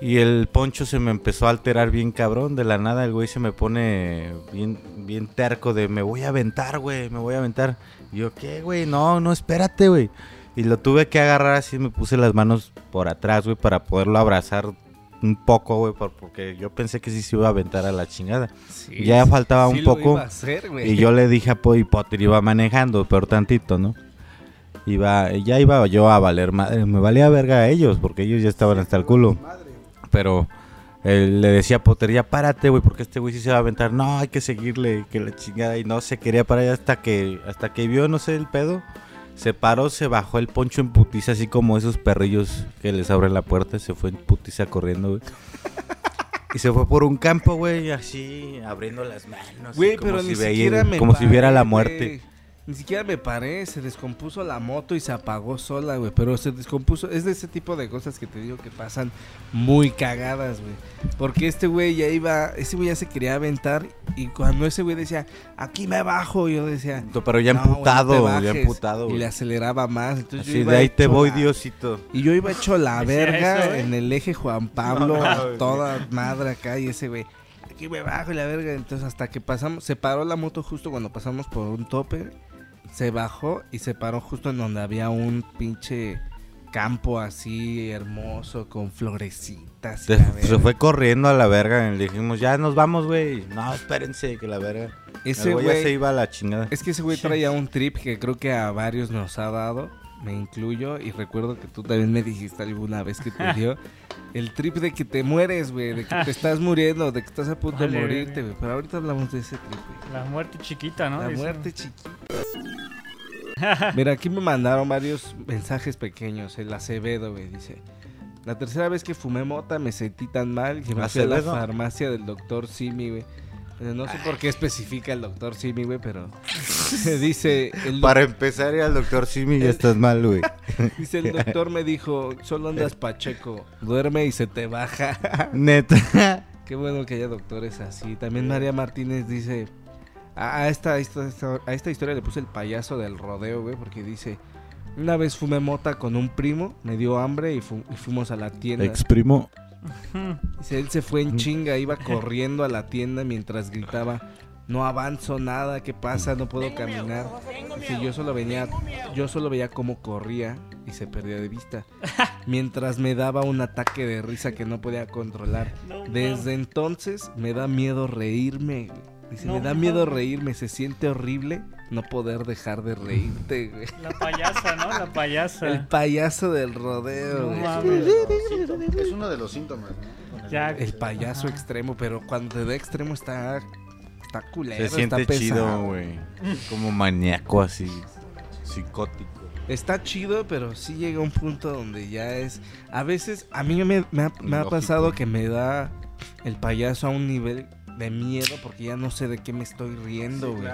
Y el poncho se me empezó a alterar bien cabrón. De la nada el güey se me pone bien, bien terco de me voy a aventar, güey, me voy a aventar. Y yo, ¿qué, güey? No, no, espérate, güey. Y lo tuve que agarrar así, me puse las manos por atrás, güey, para poderlo abrazar un poco, güey, por- porque yo pensé que sí se iba a aventar a la chingada. Sí, ya faltaba sí un poco. iba a hacer, güey. Y yo le dije a Potter iba manejando, pero tantito, ¿no? Iba, ya iba yo a valer madre, me valía verga a ellos, porque ellos ya estaban hasta el culo. Pero él le decía a Potter, ya párate, güey, porque este güey sí se va a aventar. No, hay que seguirle, que la chingada. Y no se quería parar hasta que, hasta que vio, no sé, el pedo. Se paró, se bajó el poncho en putiza, así como esos perrillos que les abren la puerta. Se fue en putiza corriendo, güey. Y se fue por un campo, güey, así, abriendo las manos. Güey, como pero si ni veía- siquiera me Como si viera la muerte. Ni siquiera me paré, se descompuso la moto y se apagó sola, güey. Pero se descompuso. Es de ese tipo de cosas que te digo que pasan muy cagadas, güey. Porque este güey ya iba, ese güey ya se quería aventar. Y cuando ese güey decía, aquí me bajo, yo decía, Pero ya "No, güey, no te emputado, ya bajes". emputado, Y le aceleraba más. Entonces yo Así iba de ahí te voy, la- Diosito. Y yo iba hecho la verga eso, ¿eh? en el eje Juan Pablo, No, a güey. toda madre acá y ese güey, aquí me bajo y la verga. Entonces hasta que pasamos, se paró la moto justo cuando pasamos por un tope, se bajó y se paró justo en donde había un pinche campo así hermoso con florecitas. Se, fue corriendo a la verga. y Le dijimos, ya nos vamos, güey. No, espérense, que la verga. Ese güey ya se iba a la chingada. es que ese güey traía un trip que creo que a varios nos ha dado. Me incluyo y recuerdo que tú también me dijiste alguna vez que te dio el trip de que te mueres, güey, de que te estás muriendo, de que estás a punto de morirte, güey. Pero ahorita hablamos de ese trip, güey. La muerte chiquita, ¿no? La Dicen. muerte chiquita. Mira, aquí me mandaron varios mensajes pequeños. El Acevedo, güey, dice. La tercera vez que fumé mota me sentí tan mal que me fui a la farmacia del doctor Simi, güey. No sé por qué especifica el doctor Simi, güey, pero dice el, Para empezar, ir al doctor Simi ya estás mal, güey. dice el doctor me dijo, solo andas pacheco, duerme y se te baja. Neta. Qué bueno que haya doctores así. También María Martínez dice. A, esta, esta- esta- a esta historia le puse el payaso del rodeo, güey, porque dice. Una vez fumé mota con un primo, me dio hambre y, fu- y fuimos a la tienda. Ex primo. Dice, él se fue en chinga, iba corriendo a la tienda mientras gritaba, no avanzo nada, ¿qué pasa? No puedo caminar. Dice, yo solo venía, yo solo veía cómo corría y se perdía de vista. Mientras me daba un ataque de risa que no podía controlar. Desde entonces me da miedo reírme. Dice, No me da miedo reírme, se siente horrible no poder dejar de reírte, güey. La payasa, ¿no? La payasa. El payaso del rodeo, No güey. mames. Es uno de los síntomas, ¿no? Ya. El payaso Ajá. extremo, pero cuando te da extremo está, está culero, Se siente está chido, pesado. güey. Como maníaco así. Psicótico. Está chido, pero sí llega un punto donde ya es... A veces, a mí me, me ha, me ha Lógico. pasado que me da el payaso a un nivel de miedo porque ya no sé de qué me estoy riendo, güey.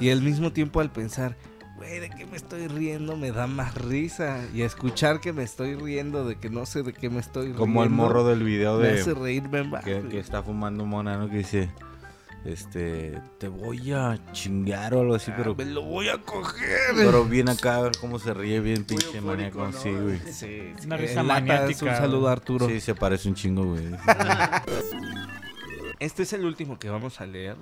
Y al mismo tiempo al pensar, güey, ¿de qué me estoy riendo? Me da más risa. Y a escuchar que me estoy riendo de que no sé de qué me estoy riendo. Como el morro del video Me de hace reírme más. que, que está fumando mona, ¿no? Que dice, este, te voy a chingar o algo así, pero, Ah, me lo voy a coger. pero bien acá, a ver cómo se ríe, bien pinche maníaco, sí, güey. Sí, sí, Una risa maniática, Un saludo a Arturo. Sí, se parece un chingo, güey. Este es el último que vamos a leer.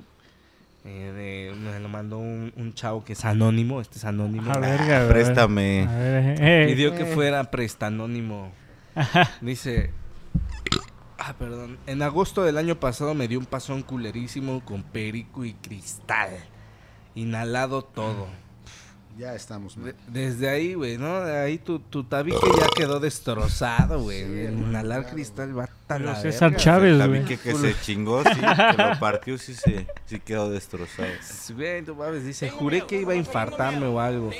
Eh, de- me lo mandó un, un chavo que es anónimo. Este es anónimo. A verga, a ver. Préstame. A ver, eh, Pidió que fuera prestanónimo. Dice. Ah, perdón. En agosto del año pasado me dio un pasón culerísimo con perico y cristal. Inhalado todo. Ya estamos, man. De- desde ahí, güey, ¿no? Ahí tu, tu tabique ya quedó destrozado, güey. El inhalar cristal va tan Pero la César verga. Chávez, güey. vi que, que se chingó, sí, que lo partió, sí, se, sí quedó destrozado. Güey, no mames, dice, juré que iba a infartarme o algo.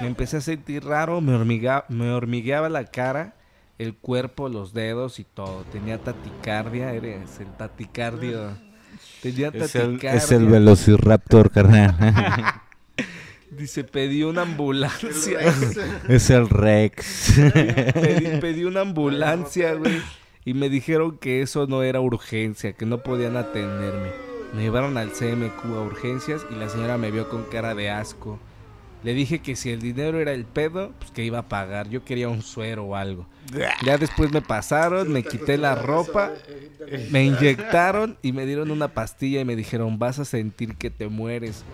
Me empecé a sentir raro, me, hormiga- me hormigueaba la cara, el cuerpo, los dedos y todo. Tenía taticardia, eres el taticardio. Tenía Es el, taticardia. es el velociraptor, carnal. Dice, pedí una ambulancia. es el Rex. pedí, pedí una ambulancia, güey. Y me dijeron que eso no era urgencia, que no podían atenderme. Me llevaron al CMQ a urgencias y la señora me vio con cara de asco. Le dije que si el dinero era el pedo, pues que iba a pagar. Yo quería un suero o algo. Ya después me pasaron, me quité la ropa, me inyectaron y me dieron una pastilla y me dijeron, vas a sentir que te mueres.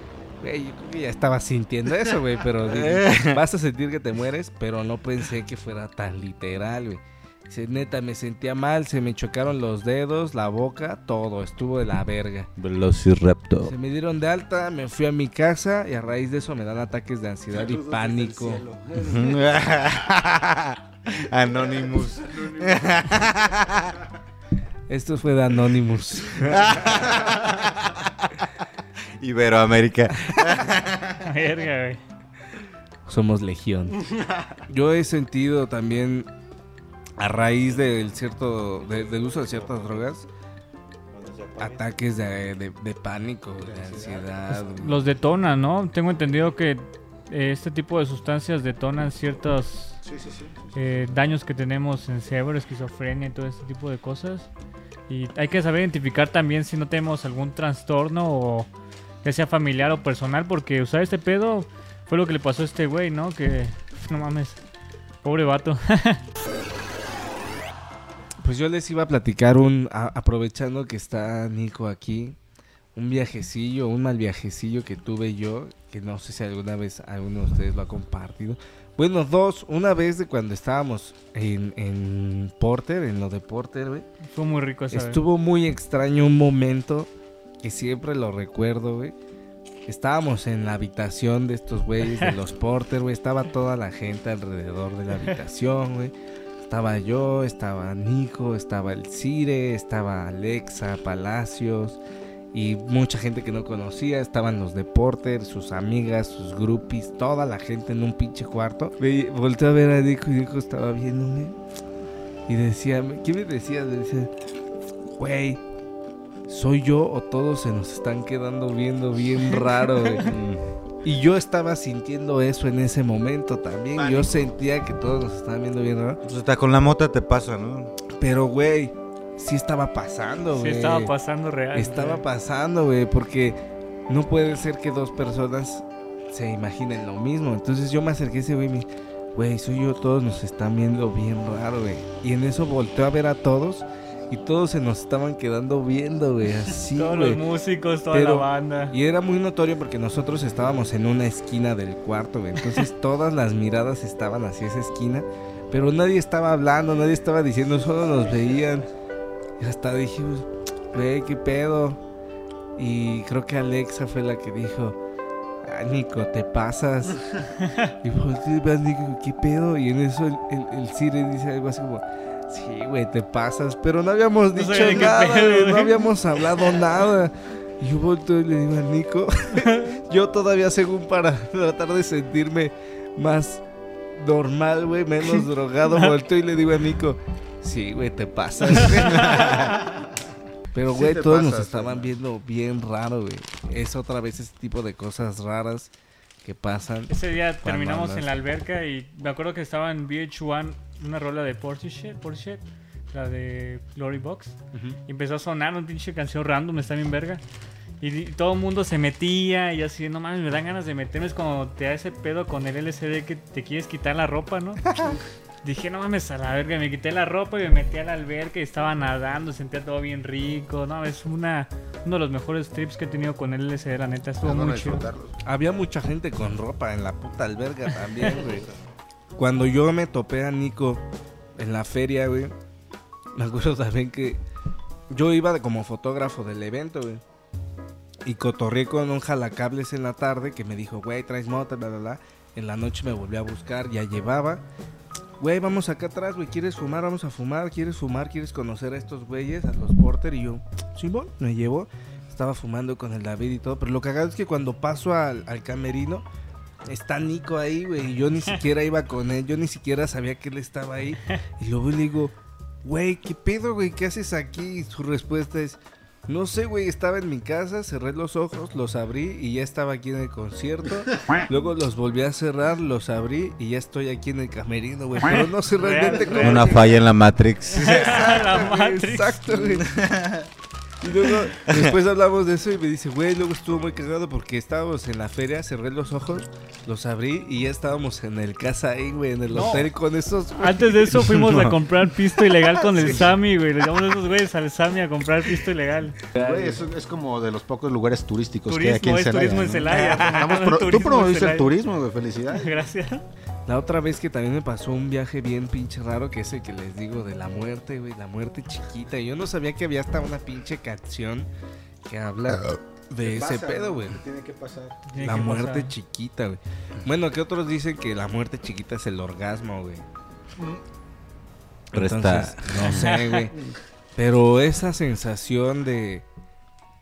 Güey, yo creo que ya estaba sintiendo eso, güey, pero dije, vas a sentir que te mueres, pero no pensé que fuera tan literal, güey. Dice, neta, me sentía mal, se me chocaron los dedos, la boca, todo, estuvo de la verga. Velociraptor. Se me dieron de alta, me fui a mi casa y a raíz de eso me dan ataques de ansiedad y pánico. Anonymous. Esto fue de Anonymous. Iberoamérica. Verga, güey. Somos legión. Yo he sentido también a raíz del cierto de- del uso de ciertas drogas ataques de, de- de pánico, de ansiedad. güey. Los detonan, ¿no? Tengo entendido que eh, este tipo de sustancias detonan ciertos Sí, sí, sí. eh, daños que tenemos en cerebro, esquizofrenia y todo este tipo de cosas. Y hay que saber identificar también si no tenemos algún trastorno o ya sea familiar o personal, porque usar este pedo fue lo que le pasó a este güey, ¿no? Que no mames, pobre vato. Pues yo les iba a platicar un a- aprovechando que está Nico aquí, un viajecillo, un mal viajecillo que tuve yo, que no sé si alguna vez alguno de ustedes lo ha compartido. Bueno, dos, una vez de cuando estábamos en, en Porter, en lo de Porter, güey. fue muy rico esa vez. Estuvo muy extraño un momento que siempre lo recuerdo, güey. Estábamos en la habitación de estos güeyes de los Porter, güey. Estaba toda la gente alrededor de la habitación, güey. Estaba yo, estaba Nico, estaba el Cire, estaba Alexa, Palacios y mucha gente que no conocía. Estaban los de Porter, sus amigas, sus groupies, toda la gente en un pinche cuarto. Volteé a ver a Nico y Nico estaba viéndome y decía, ¿qué me decía? Me decía, güey, ¿soy yo o todos se nos están quedando viendo bien raro, güey? Y yo estaba sintiendo eso en ese momento también. Yo sentía que todos nos estaban viendo bien raro. Pues hasta con la mota te pasa, ¿no? Pero, güey, sí estaba pasando, Sí, güey. estaba pasando real. Estaba güey. pasando, güey, porque no puede ser que dos personas se imaginen lo mismo. Entonces yo me acerqué a ese güey y me güey, soy yo, todos nos están viendo bien raro, güey. Y en eso volteó a ver a todos y todos se nos estaban quedando viendo, güey, así, Todos güey. los músicos, toda Pero- la banda. Y era muy notorio porque nosotros estábamos en una esquina del cuarto, güey. Entonces todas las miradas estaban hacia esa esquina. Pero nadie estaba hablando, nadie estaba diciendo, solo nos veían. Y hasta dijimos, güey, qué pedo. Y creo que Alexa fue la que dijo, ah, Nico, te pasas. y a Nico, ¿qué pedo? Y en eso el, el, el Siri dice algo así como, sí, güey, te pasas. Pero no habíamos No dicho nada, pedo, güey, no habíamos hablado nada. Y yo volteo y le digo a Nico, yo todavía según para tratar de sentirme más normal, güey, menos drogado, volteo y le digo a Nico, sí, güey, te pasas. Pero, güey, todos nos estaban güey. viendo bien raro, güey. Es otra vez ese tipo de cosas raras que pasan. Ese día terminamos andas- en la alberca y me acuerdo que estaba en VH1 una rola de Portishead, Portishead la de Glory Box. Y empezó a sonar una pinche canción random, está bien verga. Y, todo el mundo se metía y así, no mames, me dan ganas de meterme. Es como te da ese pedo con el LCD que te quieres quitar la ropa, ¿no? Dije, no mames, a la verga, me quité la ropa y me metí a la alberca y estaba nadando, sentía todo bien rico. No, es una, uno de los mejores trips que he tenido con el LCD, la neta, estuvo Van a muy chido. Había mucha gente con ropa en la puta alberga también, güey. Cuando yo me topé a Nico en la feria, güey, me acuerdo también que yo iba de- como fotógrafo del evento, güey. Y cotorré con un jalacables en la tarde que me dijo, güey, traes moto, bla, bla, bla. En la noche me volvió a buscar, ya llevaba. Güey, vamos acá atrás, güey, ¿quieres fumar? Vamos a fumar, ¿quieres fumar? ¿Quieres conocer a estos güeyes, a los Porter? Y yo, Simón, me llevó. Estaba fumando con el David y todo. Pero lo cagado es que cuando paso al, al camerino, está Nico ahí, güey. Y yo ni siquiera iba con él. Yo ni siquiera sabía que él estaba ahí. Y luego le digo, güey, ¿qué pedo, güey? ¿Qué haces aquí? Y su respuesta es, no sé, güey. Estaba en mi casa, cerré los ojos, los abrí y ya estaba aquí en el concierto. Luego los volví a cerrar, los abrí y ya estoy aquí en el camerino, güey. Pero no sé realmente Real, cómo. Una falla en la Matrix. la Matrix. Exacto, güey. Y luego, después hablamos de eso y me dice, güey, luego estuvo muy cagado porque estábamos en la feria, cerré los ojos, los abrí y ya estábamos en el casa ahí, güey, en el No. hotel con esos... güey. Antes de eso fuimos a comprar pisto ilegal con el Sammy, güey. Le llevamos a esos güeyes al Sammy a comprar pisto ilegal. Güey, eso es como de los pocos lugares turísticos que hay aquí Turismo, en es Celaya. turismo en ¿no? Celaya. Estamos pro- Turismo Tú promoviste el turismo, güey, felicidades. Gracias. La otra vez que también me pasó un viaje bien pinche raro, que es el que les digo de la muerte, güey, la muerte chiquita. Yo no sabía que había hasta una pinche canción que habla de ese Pasa, pedo, güey. Tiene que pasar. Tiene La que muerte pasar. chiquita, güey. Bueno, que otros dicen que la muerte chiquita es el orgasmo, güey. Pero Entonces, no sé, güey. Pero esa sensación de,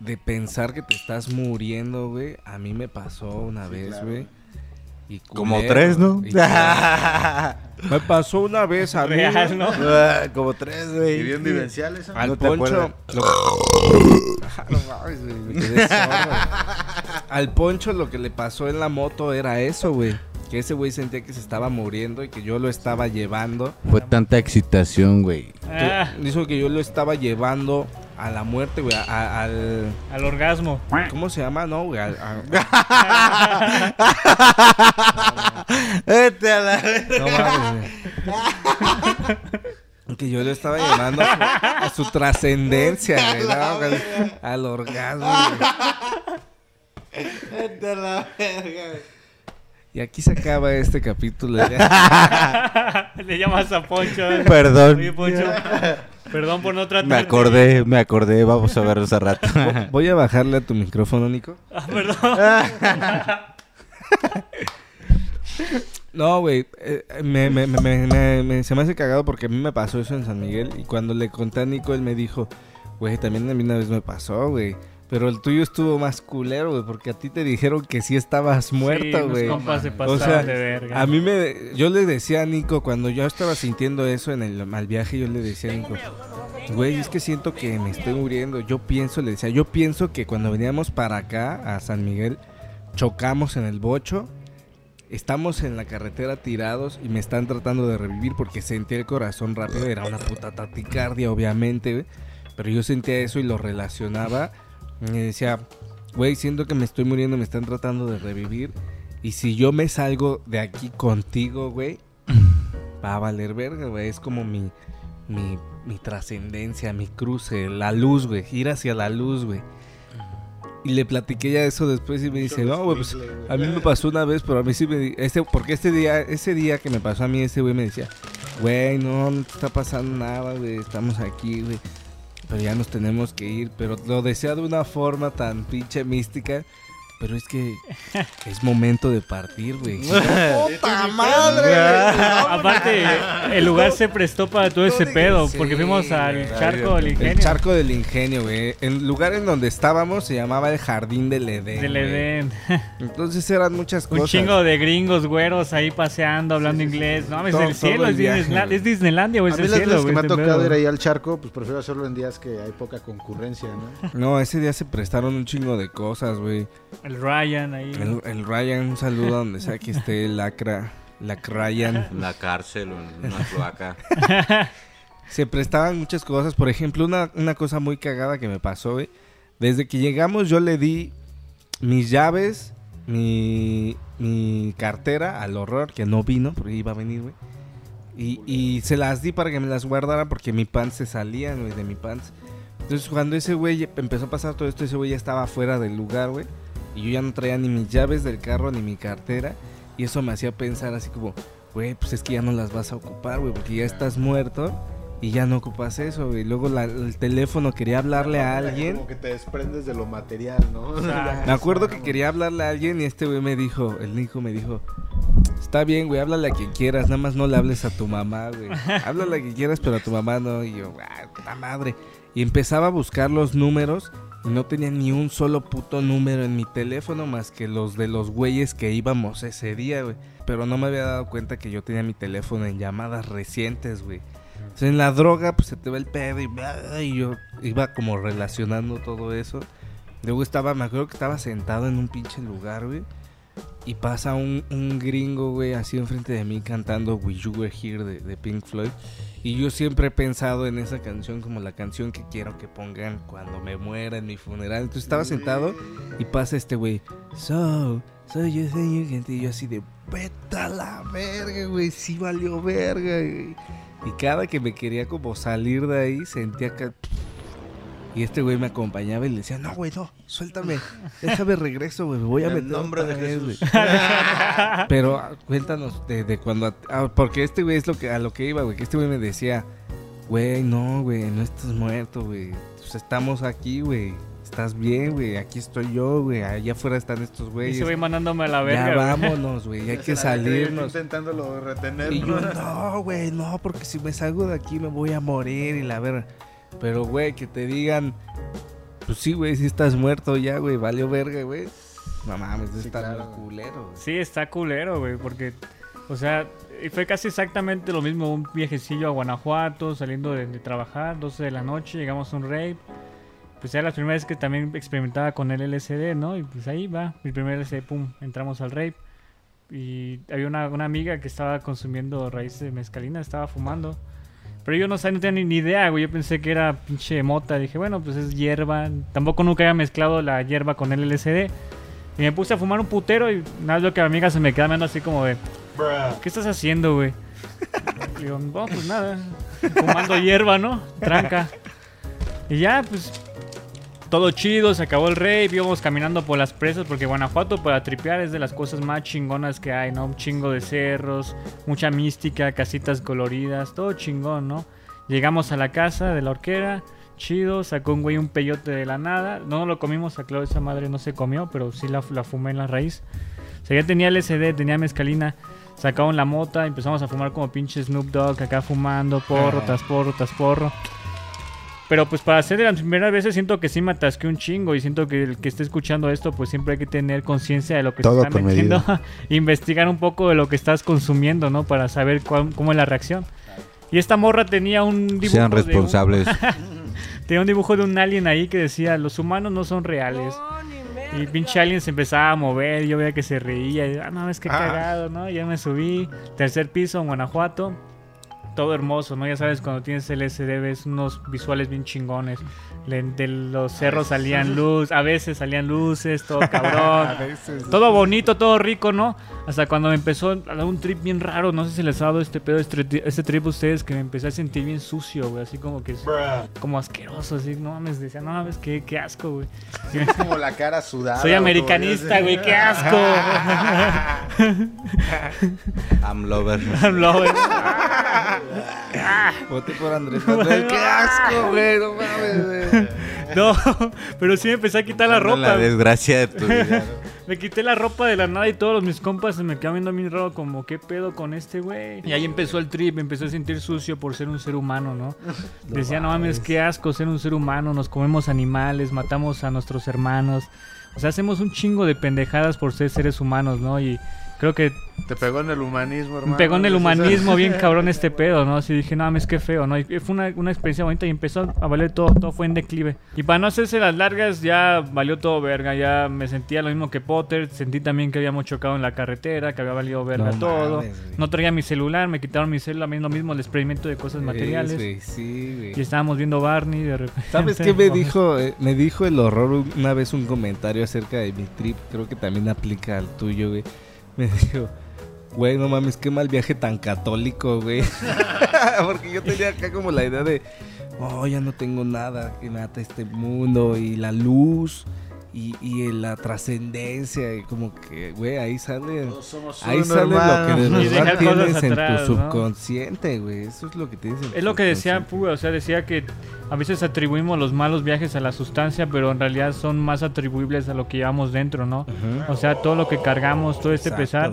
de pensar que te estás muriendo, güey, a mí me pasó una vez, claro. Y Como culero, tres, ¿no? y me pasó una vez a mí. Real. ¿no? Como tres, Y güey. bien vivencial eso. Al No te poncho. acuerdas. lo- Ah, no mames, güey, me quedé sordo, güey. Al poncho lo que le pasó en la moto era eso, güey. Que ese güey sentía que se estaba muriendo y que yo lo estaba llevando. Fue tanta excitación, güey. Ah, Dijo que yo lo estaba llevando a la muerte, güey. a- a- al. al orgasmo. ¿Cómo se llama? No, güey. al- a- Vete a la... no mames, güey. Que yo lo estaba llevando a su, trascendencia, güey. no, güey, al orgasmo, güey. Vete a la verga, güey. Y aquí se acaba este capítulo. Le llamas a Poncho. Perdón. Oye, Poncho. Perdón por no tratar. Me acordé, me acordé. Vamos a vernos a rato. Voy a bajarle a tu micrófono, Nico. Ah, perdón. No, güey. eh, me, me- me- me- me- me- se me hace cagado porque a mí me pasó eso en San Miguel. Y cuando le conté a Nico, él me dijo, güey, también a mí una vez me pasó, güey. Pero el tuyo estuvo más culero, güey, porque a ti te dijeron que sí estabas Sí, muerto, unos güey. compas se O sea, de verga. a mí me... Yo le decía a Nico, cuando yo estaba sintiendo eso en el mal viaje, yo le decía a Nico, güey, es que siento que me estoy muriendo. Yo pienso, le decía, yo pienso que cuando veníamos para acá, a San Miguel, chocamos en el bocho, estamos en la carretera tirados y me están tratando de revivir porque sentía el corazón rápido, era una puta taticardia, obviamente, güey. Pero yo sentía eso y lo relacionaba. Y me decía, güey, siento que me estoy muriendo, me están tratando de revivir. Y si yo me salgo de aquí contigo, güey, va a valer verga, güey. Es como mi, mi, mi trascendencia, mi cruce, la luz, güey. Ir hacia la luz, güey. Y le platiqué ya eso después y me dice, no, güey, pues a mí me pasó una vez, pero a mí sí me... Este, porque este día, ese día que me pasó a mí, ese güey me decía, güey, no, no te está pasando nada, güey, estamos aquí, güey. Pero ya nos tenemos que ir, pero lo decía de una forma tan pinche mística. Pero es que es momento de partir, güey. ¡Puta madre! Aparte, el lugar se prestó para todo ese pedo, porque fuimos al charco del El ingenio. charco del ingenio, güey. El lugar en donde estábamos se llamaba el Jardín del Edén. Del güey. Edén. Entonces eran muchas Un cosas. chingo de gringos güeros ahí paseando, hablando inglés. No, es Todo- del cielo, el es, Disneyland- güey. es Disneylandia o A es mí las veces que güey, me ha ese tocado pedo. ir ahí al charco, pues prefiero hacerlo en días que hay poca concurrencia, ¿no? No, ese día se prestaron un chingo de cosas, güey. El Ryan ahí. El, el Ryan, un saludo a donde sea que esté el Lacra. Lac Ryan. La cárcel o en una cloaca. Se prestaban muchas cosas. Por ejemplo, una, una cosa muy cagada que me pasó, güey. Desde que llegamos yo le di mis llaves, mi, mi cartera al horror, que no vino, porque iba a venir, güey. Y, y se las di para que me las guardara porque mi pants se salían, güey, de mi pants. Entonces cuando ese güey empezó a pasar todo esto, ese güey ya estaba fuera del lugar, güey. Y yo ya no traía ni mis llaves del carro ni mi cartera. Y eso me hacía pensar así como, güey, pues es que ya no las vas a ocupar, güey, porque ya estás muerto y ya no ocupas eso, güey. Luego la- el teléfono quería hablarle a alguien. Como que te desprendes de lo material, ¿no? sea, Me acuerdo que quería hablarle a alguien y este güey me dijo, el Nico me dijo, está bien, güey, háblale a quien quieras, nada más no le hables a tu mamá, güey. Háblale a quien quieras, pero a tu mamá no. Y yo, ah, puta madre. Y empezaba a buscar los números no tenía ni un solo puto número en mi teléfono más que los de los güeyes que íbamos ese día, güey. Pero no me había dado cuenta que yo tenía mi teléfono en llamadas recientes, güey. O sea, en la droga, pues se te va el pedo y, y yo iba como relacionando todo eso. Luego estaba, me acuerdo que estaba sentado en un pinche lugar, güey. Y pasa un, un gringo, güey, así enfrente de mí cantando We You Were Here de, Pink Floyd. Y yo siempre he pensado en esa canción como la canción que quiero que pongan cuando me muera en mi funeral. Entonces estaba sentado y pasa este güey. So, so you think you can... Y yo así de, vete a la verga, güey. Sí valió verga, güey. Y cada que me quería como salir de ahí, sentía que... Y este güey me acompañaba y le decía, no, güey, no, suéltame. Déjame regreso, güey. Me voy a En el meter nombre de Jesús. güey". Pero ah, cuéntanos de, de cuando... ah, porque este güey es lo que, a lo que iba, güey. Que este güey me decía, güey, no, güey, no estás muerto, güey. Pues estamos aquí, güey. Estás bien, güey. Aquí estoy yo, güey. Allá afuera están estos Y güeyes. ese güey mandándome a la Ya verga. güey. vámonos, güey. Hay que salirnos. Intentándolo retener. Y yo, no, güey, no, porque si me salgo de aquí me voy a morir y la verga. Pero, güey, que te digan, pues sí, güey, si estás muerto ya, güey, valió verga, güey. No mames, Sí, está claro. culero, güey. Sí, está culero, güey, porque, o sea, y fue casi exactamente lo mismo, un viajecillo a Guanajuato, saliendo de, de trabajar, 12 de la noche, llegamos a un rave. Pues era la primera vez que también experimentaba con el LSD, ¿no? Y pues ahí va, mi primer LSD, pum, entramos al rave. Y había una, una amiga que estaba consumiendo raíz de mezcalina, estaba fumando. Pero yo no sabía, no tenía ni, idea, güey. Yo pensé que era pinche mota. Dije, bueno, pues es hierba. Tampoco nunca había mezclado la hierba con el LSD. Y me puse a fumar un putero y nada lo que mi amiga se me queda viendo así como de, ¿qué estás haciendo, güey? Digo, no, pues nada, fumando hierba, ¿no? Tranca. Y ya, pues, todo chido, se acabó el rave, íbamos caminando por las presas, porque Guanajuato para tripear es de las cosas más chingonas que hay, ¿no? Un chingo de cerros, mucha mística, casitas coloridas, todo chingón, ¿no? Llegamos a la casa de la horquera, chido, sacó un güey un peyote de la nada, no lo comimos, a claro, esa madre no se comió, pero sí la, la fumé en la raíz. O sea, ya tenía LSD, tenía mezcalina, sacaron la mota, empezamos a fumar como pinche Snoop Dogg acá fumando, porro Ah. tras porro tras porro. Pero pues para hacer de las primeras veces siento que sí me atasqué un chingo y siento que el que esté escuchando esto pues siempre hay que tener conciencia de lo que Todo se está metiendo. Investigar un poco de lo que estás consumiendo, ¿no? Para saber cuál- cómo es la reacción. Y esta morra tenía un dibujo Sean de un- responsables. tenía un dibujo de un alien ahí que decía, los humanos no son reales. Y pinche alien se empezaba a mover, yo veía que se reía. Y, ah, no, es que Ah. cagado, ¿no? Ya me subí, tercer piso en Guanajuato. Todo hermoso, ¿no? Ya sabes, cuando tienes LSD ves unos visuales bien chingones. Le- de los cerros salían luz, a veces salían luces, todo cabrón. todo bonito, todo rico, ¿no? Hasta cuando me empezó a dar un trip bien raro, no sé si les ha dado este pedo, este, este trip a ustedes, que me empecé a sentir bien sucio, güey, así como que, como asqueroso, así, no mames, decía, no mames, qué, qué asco, güey. Como la cara sudada. Soy americanista, güey, qué asco. I'm lover. I'm loving. Voté por Andrés Manuel. ¡Qué asco, güey! No mames, güey. No, pero sí me empecé a quitar la ropa. La desgracia de tu vida. ¿no? Me quité la ropa de la nada y todos mis compas se me quedaban viendo a mí raro como, ¿qué pedo con este güey? Y ahí empezó el trip, me empecé a sentir sucio por ser un ser humano, ¿no? Decía, no mames, qué asco ser un ser humano, nos comemos animales, matamos a nuestros hermanos. O sea, hacemos un chingo de pendejadas por ser seres humanos, ¿no? Y creo que Te pegó en el humanismo, hermano. me pegó en el humanismo bien cabrón este pedo, ¿no? Así dije, no mames, qué feo, ¿no? Y fue una, una experiencia bonita y empezó a valer todo, todo fue en declive. Y para no hacerse las largas, ya valió todo verga, ya me sentía lo mismo que Potter, sentí también que habíamos chocado en la carretera, que había valido verga No todo. mames, no traía mi celular, me quitaron mi celular, lo mismo el experimento de cosas materiales. Sí, güey, sí, güey. y estábamos viendo Barney de repente. ¿Sabes qué me dijo? Eh, me dijo el horror una vez un comentario acerca de mi trip. Creo que también aplica al tuyo, güey. Me dijo, güey, no mames, qué mal viaje tan católico, güey. Porque yo tenía acá como la idea de, oh, ya no tengo nada que me ata este mundo y la luz y, y la trascendencia. Y como que, güey, ahí sale. Todos somos Ahí sale lo que de verdad tienes en atrás, tu ¿no? subconsciente, güey. Eso es lo que tienes en tu Es lo que decía. Puga, o sea, decía que a veces atribuimos los malos viajes a la sustancia, pero en realidad son más atribuibles a lo que llevamos dentro, ¿no? O sea, todo lo que cargamos, todo este Exacto, pesar,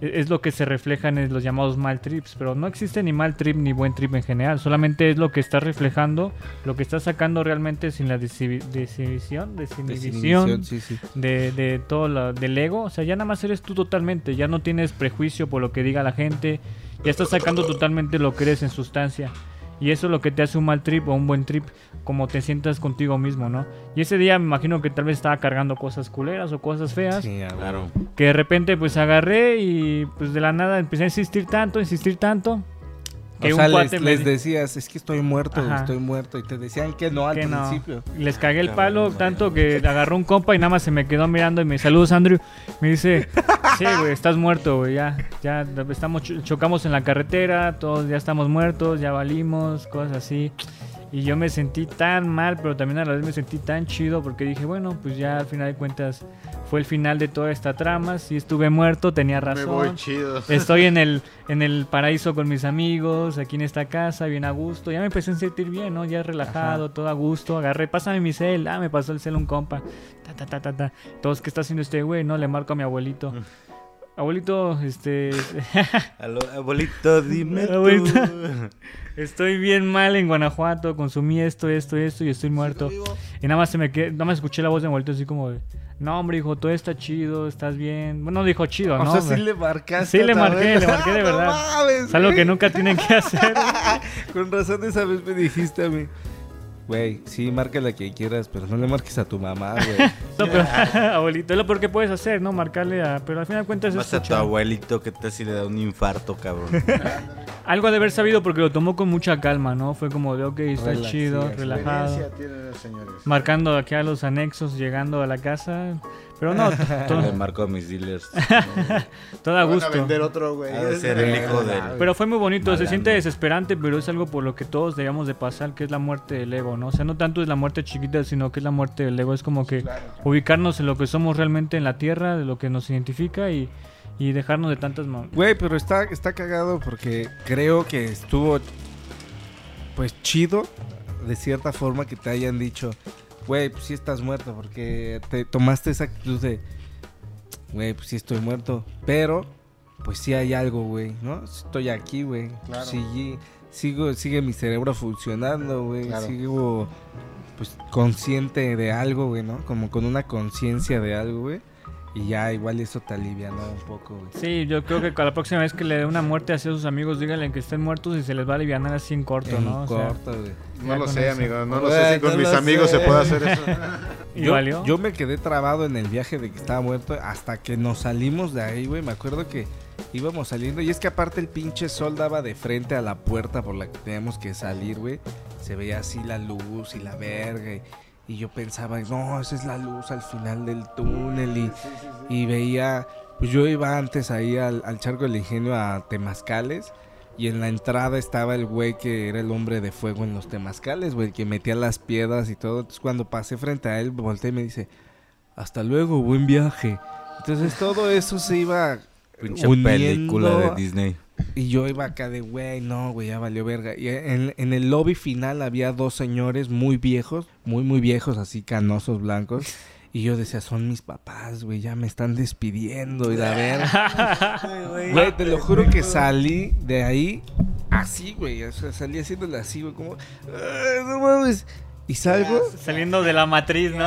es lo que se refleja en los llamados mal trips, pero no existe ni mal trip ni buen trip en general, solamente es lo que está reflejando, lo que está sacando realmente sin la desinhibición, desinhibición sí, sí. de, de todo lo, del ego, o sea, ya nada más eres tú totalmente, ya no tienes prejuicio por lo que diga la gente, ya estás sacando totalmente lo que eres en sustancia. Y eso es lo que te hace un mal trip o un buen trip, como te sientas contigo mismo, ¿no? Y ese día me imagino que tal vez estaba cargando cosas culeras o cosas feas, Sí. Claro. que de repente pues agarré y pues de la nada empecé a insistir tanto, insistir tanto, que o sea, un les, me decías, es que estoy muerto, Ajá. estoy muerto. Y te decían que no al que no. principio. Les cagué el palo tanto que agarró un compa y nada más se me quedó mirando y me saludos Andrew. Me dice, sí, güey, estás muerto, güey, ya, ya estamos cho- chocamos en la carretera, todos ya estamos muertos, ya valimos, cosas así. Y yo me sentí tan mal, pero también a la vez me sentí tan chido porque dije, bueno, pues ya al final de cuentas fue el final de toda esta trama. Si estuve muerto, tenía Me razón. voy chido. Estoy en el, en el paraíso con mis amigos, aquí en esta casa, bien a gusto. Ya me empecé a sentir bien, ¿no? Ya relajado, todo a gusto. Agarré, pásame mi cel. Ah, me pasó el cel un compa. Ta, ta, ta, ta, ta. Todos, ¿qué está haciendo este güey? No, le marco a mi abuelito. Abuelito, este... Aló, abuelito, dime tú. Abuelita. Estoy bien mal en Guanajuato, consumí esto, esto, esto y estoy muerto. Y nada más se me quedé, nada más escuché la voz de abuelito así como de, no hombre hijo, todo está chido, estás bien. Bueno, dijo chido, O ¿no? sea, sí le marcaste. Sí le marqué, le marqué de No verdad. mames, Es algo que nunca tienen que hacer. Con razón esa vez me dijiste a mí. Güey, sí, marca la que quieras, pero no le marques a tu mamá, güey. No, pero, abuelito, es lo peor que puedes hacer, ¿no? Marcarle a... Pero al final de cuentas es Vas a tu abuelito que te si le da un infarto, cabrón. Algo ha de haber sabido porque lo tomó con mucha calma, ¿no? Fue como de, ok, está Relax, chido, sí, relajado. Experiencia tienen, señores. Marcando aquí a los anexos, llegando a la casa. Pero no, todo, Le marco a mis dealers. todo a Van a gusto. vender otro, güey. De ser el hijo de... Pero fue muy bonito, se siente desesperante, pero es algo por lo que todos debíamos de pasar, que es la muerte del ego, ¿no? O sea, no tanto es la muerte chiquita, sino que es la muerte del ego. Es como que ubicarnos en lo que somos realmente en la tierra, de lo que nos identifica y, y dejarnos de tantas... Güey, pero está, está cagado porque creo que estuvo, pues, chido, de cierta forma, que te hayan dicho, güey, pues sí estás muerto, porque te tomaste esa actitud de, güey, pues sí estoy muerto, pero, pues sí hay algo, güey, ¿no? Estoy aquí, güey. Claro. Sí, sigo, sigue mi cerebro funcionando, güey. Claro. Sigo, pues, consciente de algo, güey, ¿no? Como con una conciencia de algo, güey. Y ya igual eso te alivia, ¿no? Un poco, güey. Sí, yo creo que la próxima vez que le dé una muerte hacia sus amigos, díganle que estén muertos y se les va a aliviar así en corto, En ¿no? O sea, corto, güey. No lo con sé, eso. amigo. No lo Güey, sé si con no mis amigos sé. se puede hacer eso. ¿Y yo, valió? yo me quedé trabado en el viaje de que estaba muerto hasta que nos salimos de ahí, güey. Me acuerdo que íbamos saliendo. Y es que aparte el pinche sol daba de frente a la puerta por la que teníamos que salir, güey. Se veía así la luz y la verga. Y, y yo pensaba, no, esa es la luz al final del túnel. Y, y veía, pues yo iba antes ahí al, al charco del ingenio a Temazcales. Y en la entrada estaba el güey que era el hombre de fuego en los temazcales, güey, que metía las piedras y todo. Entonces cuando pasé frente a él, volteé y me dice, hasta luego, buen viaje. Entonces todo eso se iba Pinche película de Disney. Y yo iba acá de, güey, no, güey, ya valió verga. Y en, en el lobby final había dos señores muy viejos, muy, muy viejos, así canosos blancos. Y yo decía, son mis papás, güey, ya me están despidiendo y la verga. Güey, te lo juro que salí de ahí así, güey. O sea, salí haciéndole así, güey, como, "Ay, no mames. Y salgo, Saliendo de la matriz, ¿no?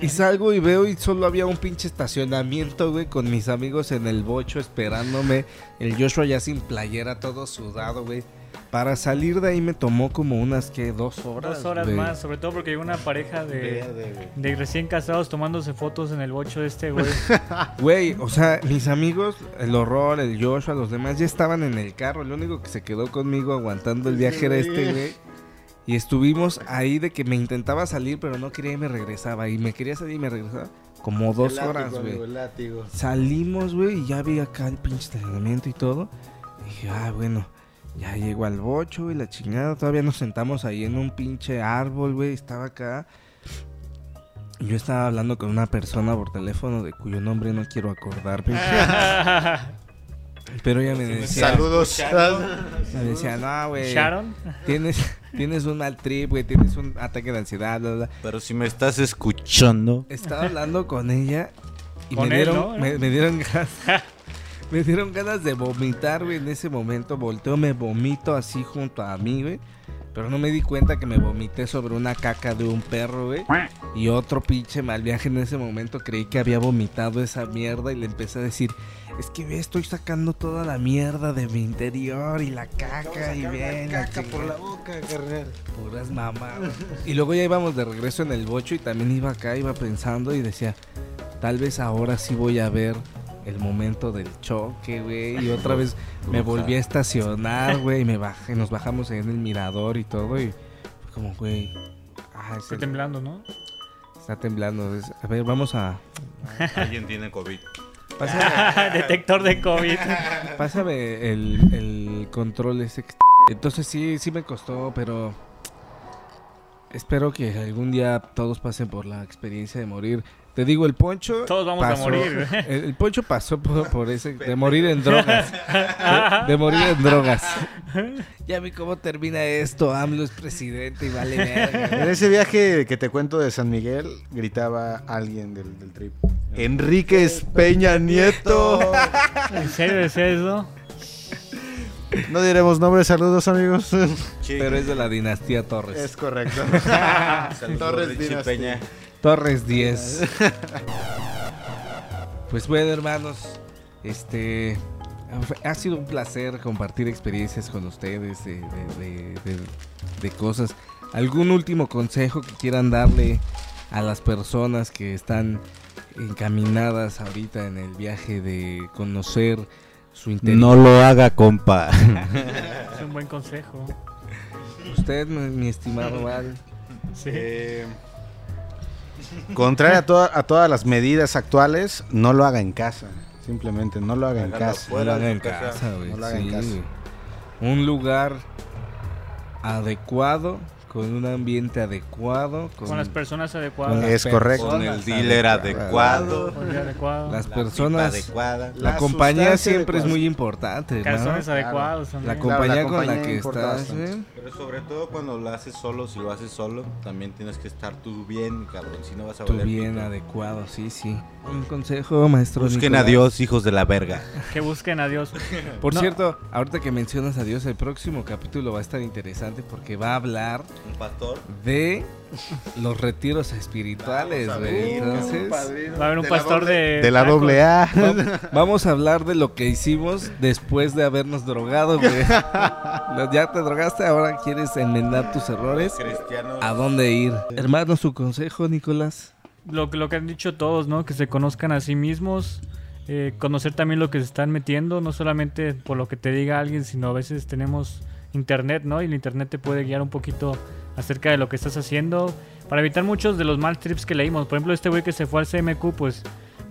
Y salgo y veo y solo había un pinche estacionamiento, güey, con mis amigos en el bocho esperándome. El Joshua ya sin playera, todo sudado, güey. Para salir de ahí me tomó como unas, que Dos horas. Dos horas güey. más, sobre todo porque hay una pareja de, de recién casados tomándose fotos en el bocho de este, güey. Güey, o sea, mis amigos, el horror, el Joshua, los demás ya estaban en el carro. El único que se quedó conmigo aguantando el viaje era este, güey. Y estuvimos ahí de que me intentaba salir, pero no quería y me regresaba. Y me quería salir y me regresaba. Como dos horas, güey. Salimos, güey, y ya vi acá el pinche estacionamiento y todo. Y dije, ah, bueno, ya llego al bocho y la chingada. Todavía nos sentamos ahí en un pinche árbol, güey. Estaba acá. Yo estaba hablando con una persona por teléfono de cuyo nombre no quiero acordarme. Pero ella me decía, Saludos. me decía, no, güey, Sharon. tienes, tienes un mal trip, güey, tienes un ataque de ansiedad, bla, bla. Pero si me estás escuchando, Estaba hablando con ella y Con me él, dieron, ¿no? me, me dieron ganas. me dieron ganas de vomitar, güey. En ese momento volteo, me vomito así junto a mí, güey. Pero no me di cuenta que me vomité sobre una caca de un perro, güey. Y otro pinche mal viaje en ese momento. Creí que había vomitado esa mierda y le empecé a decir: Es que ve, estoy sacando toda la mierda de mi interior y la caca y bien. la chingada". boca, carnal. Puras mamadas. Y luego ya íbamos de regreso en el bocho y también iba acá, iba pensando y decía, tal vez ahora sí voy a ver el momento del choque, güey. Y otra vez me volví a estacionar, güey, y me bajé, nos bajamos ahí en el mirador y todo y fue como, güey, ah, es Estoy el- temblando, ¿no? está temblando. Es- a ver, vamos a... alguien tiene COVID. Pásame, Detector de COVID. pásame el, el control ese. Entonces sí, sí me costó, pero espero que algún día todos pasen por la experiencia de morir. Te digo, el poncho. Todos vamos a morir. El, el poncho pasó por, por ese. De morir en drogas. De, de morir en drogas. Ya vi cómo termina esto. AMLO es presidente y vale verga. En ese viaje que te cuento de San Miguel, gritaba alguien del, del trip. Enríquez Peña Nieto. ¿En serio decía eso? No diremos nombres, saludos amigos. Pero es de la dinastía Torres. Es correcto. Torres Dynasty. Peña. Torres 10. pues bueno, hermanos, este ha sido un placer compartir experiencias con ustedes de, de- de- de- de cosas. ¿Algún último consejo que quieran darle a las personas que están encaminadas ahorita en el viaje de conocer su interior? No lo haga, compa. Es un buen consejo. Usted, mi, mi estimado Val. Sí. Eh, contrario a, toda- a todas las medidas actuales, no lo haga en casa. Simplemente no lo haga en casa. No lo haga en casa. No lo haga en casa. güey. Un lugar adecuado, con un ambiente adecuado, con, Con las personas con adecuadas. las Es correcto. Con el dealer adecuadas. adecuado. Con el adecuado. Las la personas, pipa adecuada. la La compañía siempre es muy importante, ¿no? Calzones Claro. adecuados La también. compañía la con la que estás, güey. Pero sobre todo cuando lo haces solo, si lo haces solo, también tienes que estar tú bien, cabrón. Si no vas a Tú valer bien adecuado, sí, sí. Un consejo, maestro. Busquen a. Dios, hijos de la verga. Que busquen a Dios. Por No. cierto, ahorita que mencionas a Dios, el próximo capítulo va a estar interesante porque va a hablar Un pastor. de los retiros espirituales, güey. Entonces, Va a haber un pastor de. De la doble A. Va- Vamos a hablar de lo que hicimos después de habernos drogado, güey. ya te drogaste, ahora quieres enmendar tus errores. Cristianos. ¿A dónde ir? Hermano, su consejo, Nicolás. Lo, que- lo que han dicho todos, ¿no? Que se conozcan a sí mismos. eh, conocer también lo que se están metiendo, no solamente por lo que te diga alguien, sino a veces tenemos internet, ¿no? Y el internet te puede guiar un poquito acerca de lo que estás haciendo para evitar muchos de los mal trips que leímos. Por ejemplo, este güey que se fue al CMQ, pues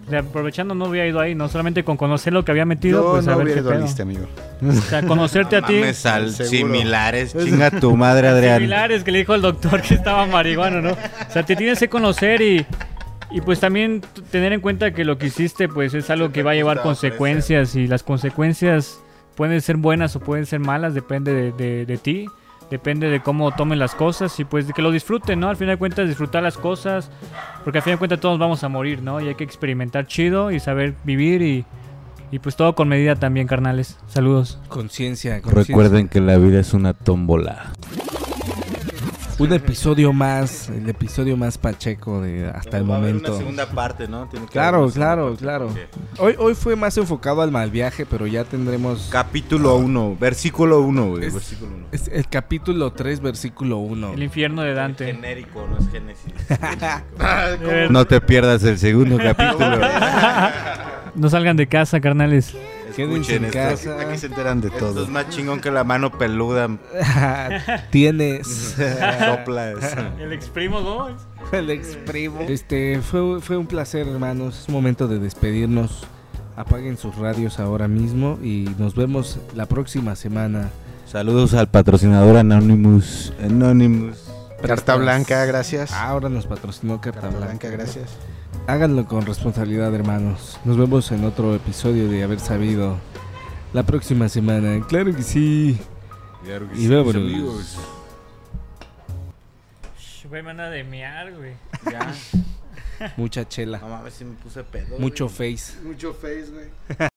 de- aprovechando no había ido ahí, no solamente con conocer lo que había metido, Yo pues a no ver hubiera qué pedo. liste, amigo. O sea, conocerte a ti. Al similares. Chinga tu madre, Adrián. Similares que le dijo el doctor que estaba marihuano, ¿no? O sea, te tienes que conocer y, y pues también tener en cuenta que lo que hiciste pues es algo que va a llevar consecuencias y las consecuencias pueden ser buenas o pueden ser malas, depende de, de- de ti, depende de cómo tomen las cosas y pues de que lo disfruten, ¿no? Al final de cuentas disfrutar las cosas, porque al final de cuentas todos vamos a morir, ¿no? Y hay que experimentar chido y saber vivir y, y pues todo con medida también, carnales. Saludos. Conciencia, conciencia. Recuerden que la vida es una tómbola. Un episodio más, el episodio más pacheco de hasta el Va a haber momento. una segunda parte, ¿no? Tiene que Claro, haber claro, claro. parte. Hoy, hoy fue más enfocado al mal viaje, pero ya tendremos Capítulo 1, versículo 1, güey. Es- Versículo 1. es el capítulo 3, versículo 1. El infierno de Dante. Genérico, no es Génesis. No te pierdas el segundo capítulo. No salgan de casa, carnales. Quédense en Escuchen esto. casa. Aquí se enteran de Esto todo. es más chingón que la mano peluda. Tienes Soplas. El exprimo Gómez. el exprimo. Este fue, fue un placer, hermanos. Es momento de despedirnos. Apaguen sus radios ahora mismo y nos vemos la próxima semana. Saludos al patrocinador Anonymous. Anonymous. Carta blanca, gracias. Ahora nos patrocinó Carta, Carta Blanca. blanca, gracias. Háganlo con responsabilidad, hermanos. Nos vemos en otro episodio de Haber Sabido la próxima semana. Claro que sí. Y vámonos. Güey, me van a demear, güey. Ya. Mucha chela. No mames, si me puse pedo. Mucho güey. face. Mucho face, güey.